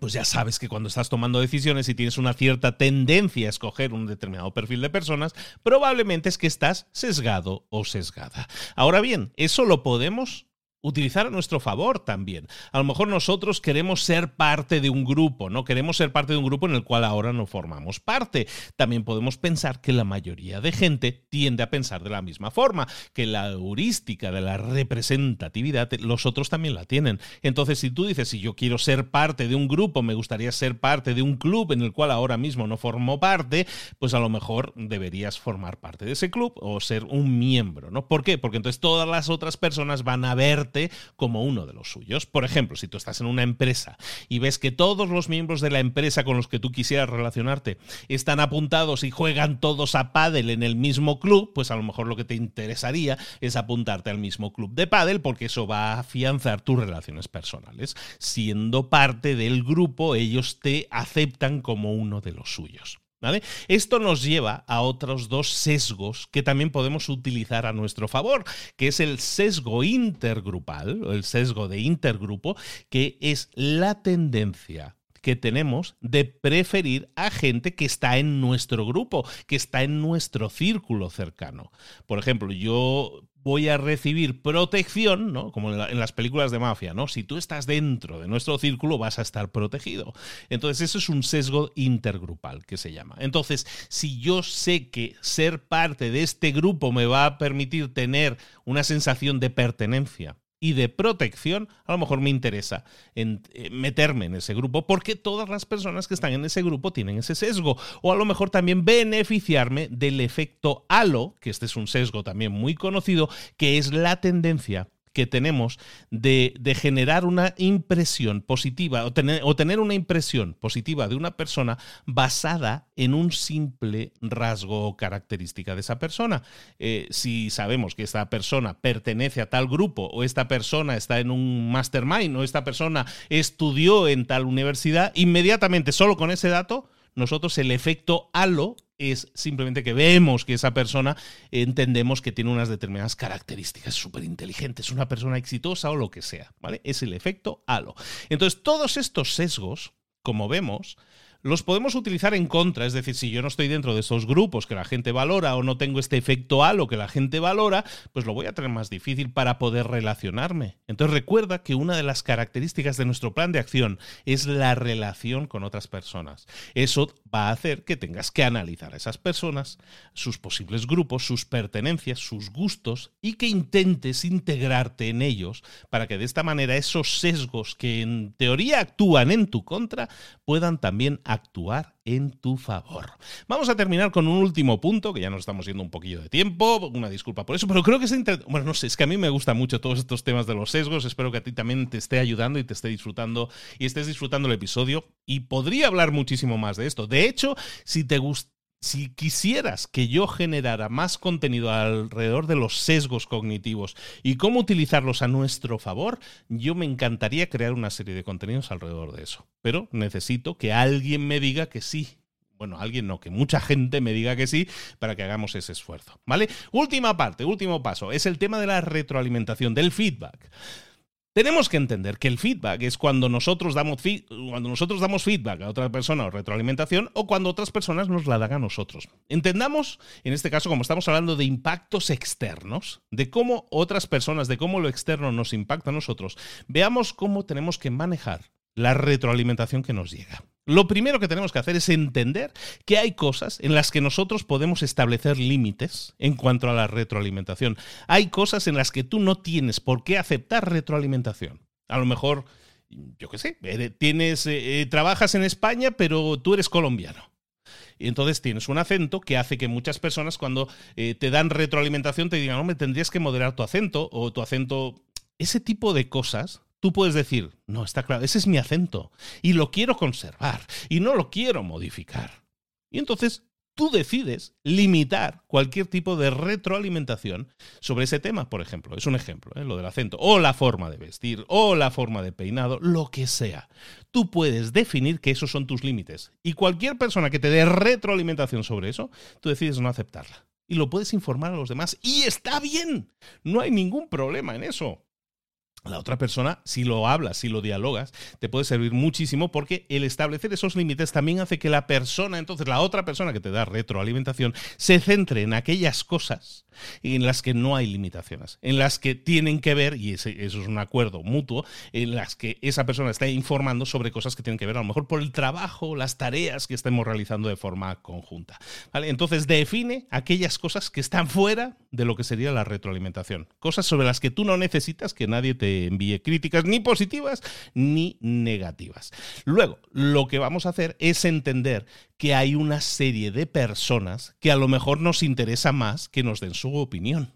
pues ya sabes que cuando estás tomando decisiones y tienes una cierta tendencia a escoger un determinado perfil de personas, probablemente es que estás sesgado o sesgada. Ahora bien, eso lo podemos utilizar a nuestro favor también. A lo mejor nosotros queremos ser parte de un grupo, ¿no? Queremos ser parte de un grupo en el cual ahora no formamos parte. También podemos pensar que la mayoría de gente tiende a pensar de la misma forma, que la heurística de la representatividad los otros también la tienen. Entonces, si tú dices, si yo quiero ser parte de un grupo, me gustaría ser parte de un club en el cual ahora mismo no formo parte, pues a lo mejor deberías formar parte de ese club o ser un miembro, ¿no? ¿Por qué? Porque entonces todas las otras personas van a ver como uno de los suyos. Por ejemplo, si tú estás en una empresa y ves que todos los miembros de la empresa con los que tú quisieras relacionarte están apuntados y juegan todos a pádel en el mismo club, pues a lo mejor lo que te interesaría es apuntarte al mismo club de pádel porque eso va a afianzar tus relaciones personales. Siendo parte del grupo, ellos te aceptan como uno de los suyos. Esto nos lleva a otros dos sesgos que también podemos utilizar a nuestro favor, que es el sesgo intergrupal, o el sesgo de intergrupo, que es la tendencia que tenemos de preferir a gente que está en nuestro grupo, que está en nuestro círculo cercano. Por ejemplo, yo voy a recibir protección, ¿no? Como en, las películas de mafia, ¿no? Si tú estás dentro de nuestro círculo, vas a estar protegido. Entonces, eso es un sesgo intergrupal que se llama. Entonces, si yo sé que ser parte de este grupo me va a permitir tener una sensación de pertenencia, y de protección, a lo mejor me interesa eh, meterme en ese grupo porque todas las personas que están en ese grupo tienen ese sesgo. O a lo mejor también beneficiarme del efecto halo, que este es un sesgo también muy conocido, que es la tendencia que tenemos de, generar una impresión positiva o tener, o tener, una impresión positiva de una persona basada en un simple rasgo o característica de esa persona. Eh, si sabemos que esta persona pertenece a tal grupo o esta persona está en un mastermind o esta persona estudió en tal universidad, inmediatamente solo con ese dato nosotros el efecto halo es simplemente que vemos que esa persona entendemos que tiene unas determinadas características súper inteligentes, es una persona exitosa o lo que sea, ¿vale? Es el efecto halo. Entonces, todos estos sesgos, como vemos, los podemos utilizar en contra. Es decir, si yo no estoy dentro de esos grupos que la gente valora o no tengo este efecto halo que la gente valora, pues lo voy a tener más difícil para poder relacionarme. Entonces recuerda que una de las características de nuestro plan de acción es la relación con otras personas. Eso va a hacer que tengas que analizar a esas personas, sus posibles grupos, sus pertenencias, sus gustos y que intentes integrarte en ellos para que de esta manera esos sesgos que en teoría actúan en tu contra puedan también en tu favor. Vamos a terminar con un último punto, que ya nos estamos yendo un poquillo de tiempo, una disculpa por eso, pero creo que es Bueno, no sé, es que a mí me gustan mucho todos estos temas de los sesgos, espero que a ti también te esté ayudando y te esté disfrutando y estés disfrutando el episodio y podría hablar muchísimo más de esto. De hecho, si te gusta si quisieras que yo generara más contenido alrededor de los sesgos cognitivos y cómo utilizarlos a nuestro favor, yo me encantaría crear una serie de contenidos alrededor de eso. Pero necesito que alguien me diga que sí. Bueno, alguien no, que mucha gente me diga que sí para que hagamos ese esfuerzo. ¿Vale? Última parte, último paso, es el tema de la retroalimentación, del feedback. Tenemos que entender que el feedback es cuando nosotros damos, cuando nosotros damos feedback a otra persona o retroalimentación o cuando otras personas nos la dan a nosotros. Entendamos, en este caso, como estamos hablando de impactos externos, de cómo otras personas, de cómo lo externo nos impacta a nosotros, veamos cómo tenemos que manejar la retroalimentación que nos llega. Lo primero que tenemos que hacer es entender que hay cosas en las que nosotros podemos establecer límites en cuanto a la retroalimentación. Hay cosas en las que tú no tienes por qué aceptar retroalimentación. A lo mejor, yo qué sé, tienes, eh, eh, trabajas en España, pero tú eres colombiano. Y entonces tienes un acento que hace que muchas personas cuando eh, te dan retroalimentación te digan, no, me tendrías que moderar tu acento o tu acento. Ese tipo de cosas tú puedes decir, no, está claro, ese es mi acento y lo quiero conservar y no lo quiero modificar. Y entonces tú decides limitar cualquier tipo de retroalimentación sobre ese tema, por ejemplo. Es un ejemplo, ¿eh? lo del acento, o la forma de vestir, o la forma de peinado, lo que sea. Tú puedes definir que esos son tus límites. Y cualquier persona que te dé retroalimentación sobre eso, tú decides no aceptarla. Y lo puedes informar a los demás. Y está bien. No hay ningún problema en eso. La otra persona, si lo hablas, si lo dialogas, te puede servir muchísimo porque el establecer esos límites también hace que la persona, entonces la otra persona que te da retroalimentación, se centre en aquellas cosas en las que no hay limitaciones, en las que tienen que ver, y eso es un acuerdo mutuo, en las que esa persona está informando sobre cosas que tienen que ver a lo mejor por el trabajo, las tareas que estemos realizando de forma conjunta. ¿vale? Entonces define aquellas cosas que están fuera de lo que sería la retroalimentación, cosas sobre las que tú no necesitas que nadie te envíe críticas ni positivas ni negativas. Luego, lo que vamos a hacer es entender que hay una serie de personas que a lo mejor nos interesa más que nos den su opinión.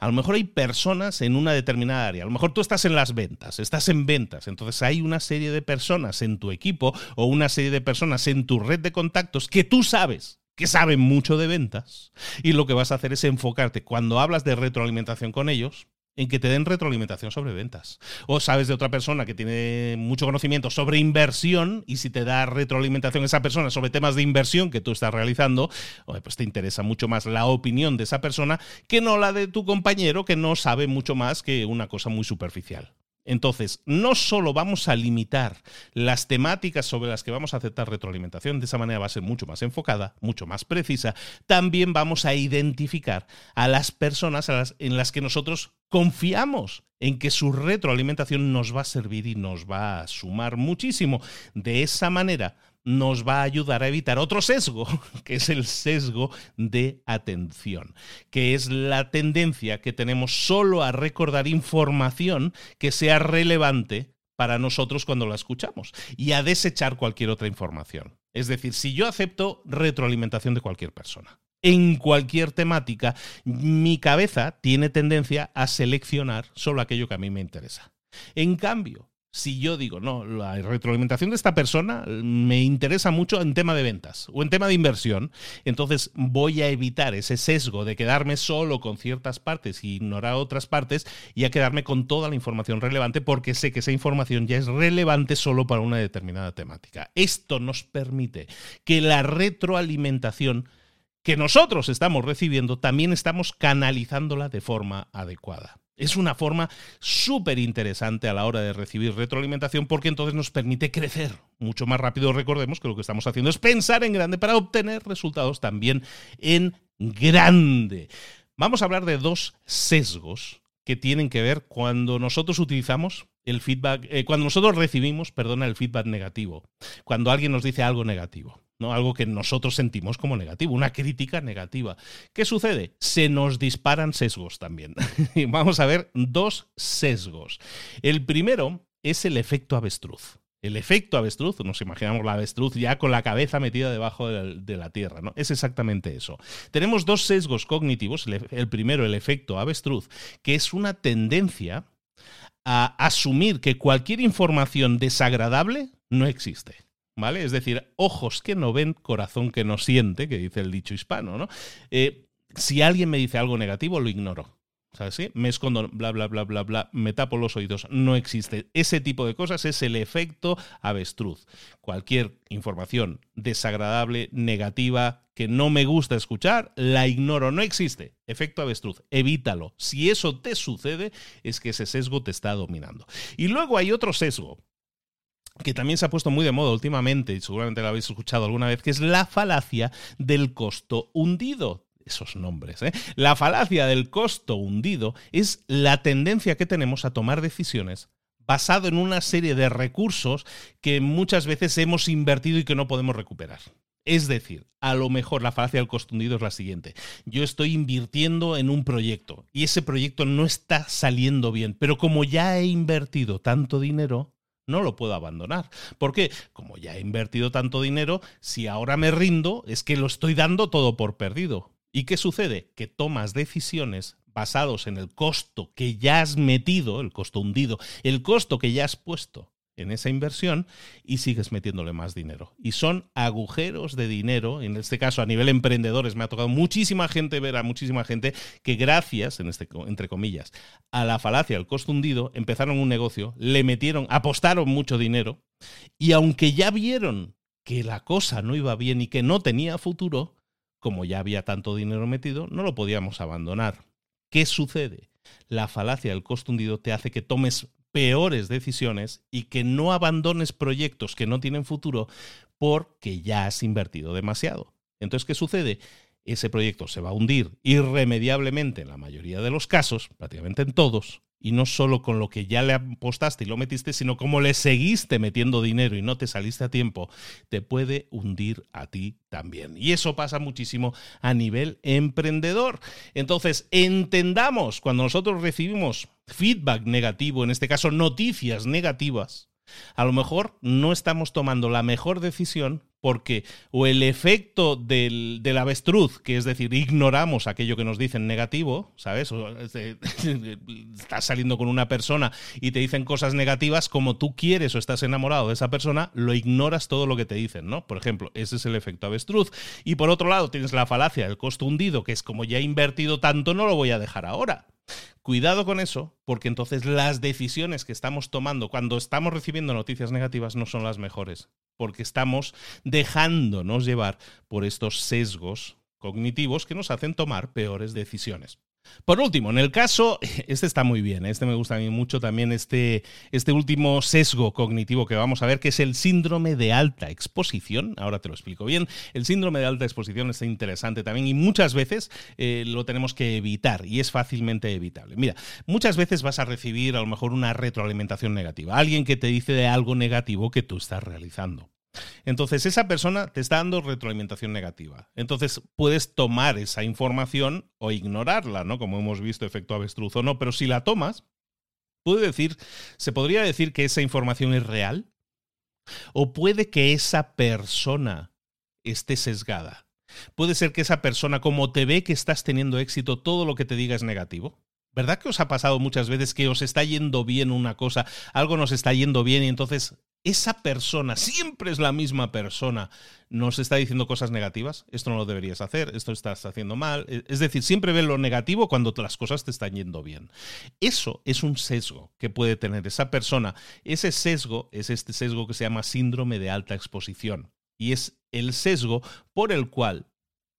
A lo mejor hay personas en una determinada área. A lo mejor tú estás en las ventas, estás en ventas. Entonces hay una serie de personas en tu equipo o una serie de personas en tu red de contactos que tú sabes que saben mucho de ventas. Y lo que vas a hacer es enfocarte cuando hablas de retroalimentación con ellos en que te den retroalimentación sobre ventas. O sabes de otra persona que tiene mucho conocimiento sobre inversión y si te da retroalimentación esa persona sobre temas de inversión que tú estás realizando, pues te interesa mucho más la opinión de esa persona que no la de tu compañero que no sabe mucho más que una cosa muy superficial. Entonces, no solo vamos a limitar las temáticas sobre las que vamos a aceptar retroalimentación, de esa manera va a ser mucho más enfocada, mucho más precisa, también vamos a identificar a las personas en las que nosotros confiamos en que su retroalimentación nos va a servir y nos va a sumar muchísimo. De esa manera nos va a ayudar a evitar otro sesgo, que es el sesgo de atención, que es la tendencia que tenemos solo a recordar información que sea relevante para nosotros cuando la escuchamos y a desechar cualquier otra información. Es decir, si yo acepto retroalimentación de cualquier persona, en cualquier temática, mi cabeza tiene tendencia a seleccionar solo aquello que a mí me interesa. En cambio, si yo digo, no, la retroalimentación de esta persona me interesa mucho en tema de ventas o en tema de inversión, entonces voy a evitar ese sesgo de quedarme solo con ciertas partes y ignorar otras partes y a quedarme con toda la información relevante porque sé que esa información ya es relevante solo para una determinada temática. Esto nos permite que la retroalimentación que nosotros estamos recibiendo también estamos canalizándola de forma adecuada. Es una forma súper interesante a la hora de recibir retroalimentación porque entonces nos permite crecer mucho más rápido. Recordemos que lo que estamos haciendo es pensar en grande para obtener resultados también en grande. Vamos a hablar de dos sesgos que tienen que ver cuando nosotros utilizamos el feedback, eh, cuando nosotros recibimos, perdona, el feedback negativo, cuando alguien nos dice algo negativo. ¿No? Algo que nosotros sentimos como negativo, una crítica negativa. ¿Qué sucede? Se nos disparan sesgos también. Vamos a ver dos sesgos. El primero es el efecto avestruz. El efecto avestruz, nos imaginamos la avestruz ya con la cabeza metida debajo de la, tierra, ¿no? Es exactamente eso. Tenemos dos sesgos cognitivos. el primero, el efecto avestruz, que es una tendencia a asumir que cualquier información desagradable no existe. Es decir, ojos que no ven, corazón que no siente, que dice el dicho hispano, ¿no? Eh, si alguien me dice algo negativo, lo ignoro. ¿Sabes? Me escondo, bla, bla, bla, bla, bla, me tapo los oídos. No existe. Ese tipo de cosas es el efecto avestruz. Cualquier información desagradable, negativa, que no me gusta escuchar, la ignoro. No existe. Efecto avestruz. Evítalo. Si eso te sucede, es que ese sesgo te está dominando. Y luego hay otro sesgo que también se ha puesto muy de moda últimamente, y seguramente lo habéis escuchado alguna vez, que es la falacia del costo hundido. Esos nombres, ¿eh? La falacia del costo hundido es la tendencia que tenemos a tomar decisiones basado en una serie de recursos que muchas veces hemos invertido y que no podemos recuperar. Es decir, a lo mejor la falacia del costo hundido es la siguiente. Yo estoy invirtiendo en un proyecto y ese proyecto no está saliendo bien, pero como ya he invertido tanto dinero, no lo puedo abandonar. Porque, como ya he invertido tanto dinero, si ahora me rindo, es que lo estoy dando todo por perdido. ¿Y qué sucede? Que tomas decisiones basados en el costo que ya has metido, el costo hundido, el costo que ya has puesto en esa inversión y sigues metiéndole más dinero. Y son agujeros de dinero, en este caso a nivel emprendedores, me ha tocado muchísima gente ver a muchísima gente que gracias, en este, entre comillas, a la falacia del costo hundido, empezaron un negocio, le metieron, apostaron mucho dinero y aunque ya vieron que la cosa no iba bien y que no tenía futuro, como ya había tanto dinero metido, no lo podíamos abandonar. ¿Qué sucede? la falacia del costo hundido te hace que tomes peores decisiones y que no abandones proyectos que no tienen futuro porque ya has invertido demasiado. Entonces, ¿qué sucede? Ese proyecto se va a hundir irremediablemente en la mayoría de los casos, prácticamente en todos, y no solo con lo que ya le apostaste y lo metiste, sino como le seguiste metiendo dinero y no te saliste a tiempo, te puede hundir a ti también. Y eso pasa muchísimo a nivel emprendedor. Entonces, entendamos cuando nosotros recibimos feedback negativo, en este caso noticias negativas, a lo mejor no estamos tomando la mejor decisión porque o el efecto del, avestruz, que es decir, ignoramos aquello que nos dicen negativo, ¿sabes? estás saliendo con una persona y te dicen cosas negativas, como tú quieres o estás enamorado de esa persona, lo ignoras todo lo que te dicen, ¿no? Por ejemplo, ese es el efecto avestruz. Y por otro lado, tienes la falacia del costo hundido, que es como ya he invertido tanto, no lo voy a dejar ahora. Cuidado con eso, porque entonces las decisiones que estamos tomando cuando estamos recibiendo noticias negativas no son las mejores, porque estamos dejándonos llevar por estos sesgos cognitivos que nos hacen tomar peores decisiones. Por último, en el caso, este está muy bien, este me gusta a mí mucho también, este, este último sesgo cognitivo que vamos a ver, que es el síndrome de alta exposición. Ahora te lo explico bien. El síndrome de alta exposición es interesante también y muchas veces eh, lo tenemos que evitar y es fácilmente evitable. Mira, muchas veces vas a recibir a lo mejor una retroalimentación negativa, alguien que te dice de algo negativo que tú estás realizando. Entonces, esa persona te está dando retroalimentación negativa. Entonces, puedes tomar esa información o ignorarla, ¿no? Como hemos visto, efecto avestruz o no, pero si la tomas, puede decir, se podría decir que esa información es real o puede que esa persona esté sesgada. Puede ser que esa persona, como te ve que estás teniendo éxito, todo lo que te diga es negativo. ¿Verdad que os ha pasado muchas veces que os está yendo bien una cosa, algo nos está yendo bien y entonces esa persona, siempre es la misma persona, nos está diciendo cosas negativas, esto no lo deberías hacer, esto estás haciendo mal, e, es decir, siempre ve lo negativo cuando las cosas te están yendo bien. Eso es un sesgo que puede tener esa persona. Ese sesgo es este sesgo que se llama síndrome de alta exposición y es el sesgo por el cual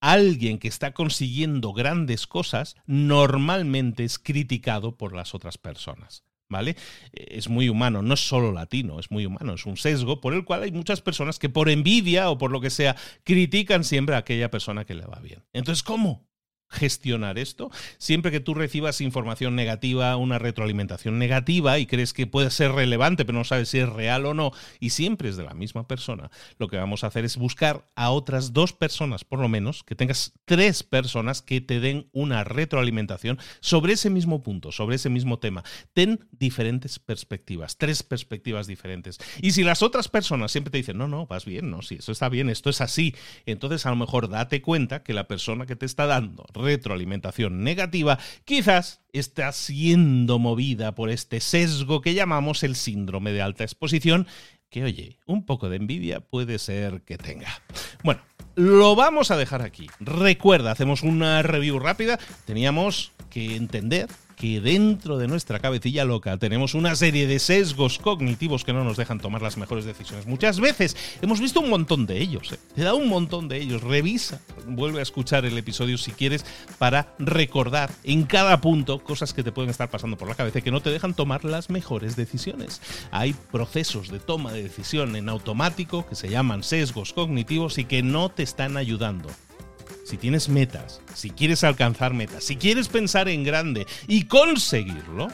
alguien que está consiguiendo grandes cosas normalmente es criticado por las otras personas. ¿Vale? Es muy humano, no es solo latino, es muy humano, es un sesgo por el cual hay muchas personas que por envidia o por lo que sea critican siempre a aquella persona que le va bien. Entonces, ¿cómo? Gestionar esto. Siempre que tú recibas información negativa, una retroalimentación negativa y crees que puede ser relevante, pero no sabes si es real o no, y siempre es de la misma persona, lo que vamos a hacer es buscar a otras dos personas, por lo menos, que tengas tres personas que te den una retroalimentación sobre ese mismo punto, sobre ese mismo tema. Ten diferentes perspectivas, tres perspectivas diferentes. Y si las otras personas siempre te dicen, no, no, vas bien, no, si eso está bien, esto es así, entonces a lo mejor date cuenta que la persona que te está dando retroalimentación negativa, quizás está siendo movida por este sesgo que llamamos el síndrome de alta exposición, que oye, un poco de envidia puede ser que tenga. Bueno, lo vamos a dejar aquí. Recuerda, hacemos una review rápida. Teníamos que entender que dentro de nuestra cabecilla loca tenemos una serie de sesgos cognitivos que no nos dejan tomar las mejores decisiones. Muchas veces hemos visto un montón de ellos. ¿eh? Te da un montón de ellos. Revisa, vuelve a escuchar el episodio si quieres para recordar en cada punto cosas que te pueden estar pasando por la cabeza que no te dejan tomar las mejores decisiones. Hay procesos de toma de decisión en automático que se llaman sesgos cognitivos y que no te están ayudando si tienes metas, si quieres alcanzar metas, si quieres pensar en grande y conseguirlo,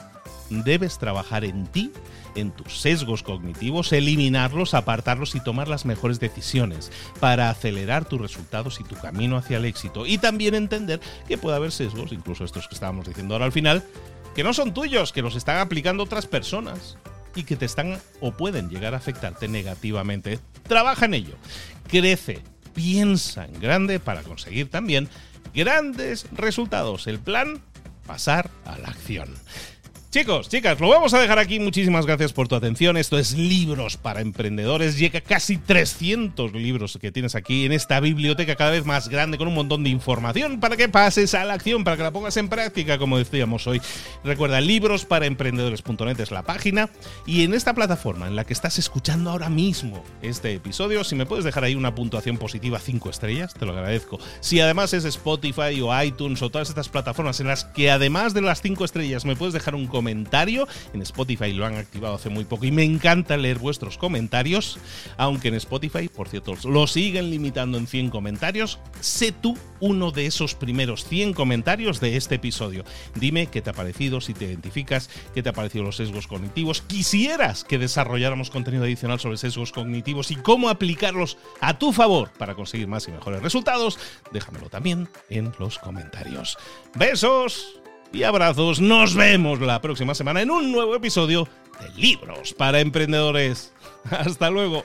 debes trabajar en ti, en tus sesgos cognitivos, eliminarlos, apartarlos y tomar las mejores decisiones para acelerar tus resultados y tu camino hacia el éxito. Y también entender que puede haber sesgos, incluso estos que estábamos diciendo ahora al final, que no son tuyos, que los están aplicando otras personas y que te están o pueden llegar a afectarte negativamente. Trabaja en ello. Crece, piensa en grande para conseguir también grandes resultados. El plan, pasar a la acción. Chicos, chicas, lo vamos a dejar aquí. Muchísimas gracias por tu atención. Esto es Libros para Emprendedores. Llega casi 300 libros que tienes aquí en esta biblioteca cada vez más grande con un montón de información para que pases a la acción, para que la pongas en práctica, como decíamos hoy. Recuerda, librosparaemprendedores.net es la página y en esta plataforma en la que estás escuchando ahora mismo este episodio, si me puedes dejar ahí una puntuación positiva 5 estrellas, te lo agradezco. Si además es Spotify o iTunes o todas estas plataformas en las que además de las 5 estrellas me puedes dejar un En Spotify lo han activado hace muy poco y me encanta leer vuestros comentarios. Aunque en Spotify, por cierto, lo siguen limitando en 100 comentarios. Sé tú uno de esos primeros 100 comentarios de este episodio. Dime qué te ha parecido, si te identificas, qué te ha parecido los sesgos cognitivos. Quisieras que desarrolláramos contenido adicional sobre sesgos cognitivos y cómo aplicarlos a tu favor para conseguir más y mejores resultados. Déjamelo también en los comentarios. Besos y abrazos. Nos vemos la próxima semana en un nuevo episodio de Libros para Emprendedores. Hasta luego.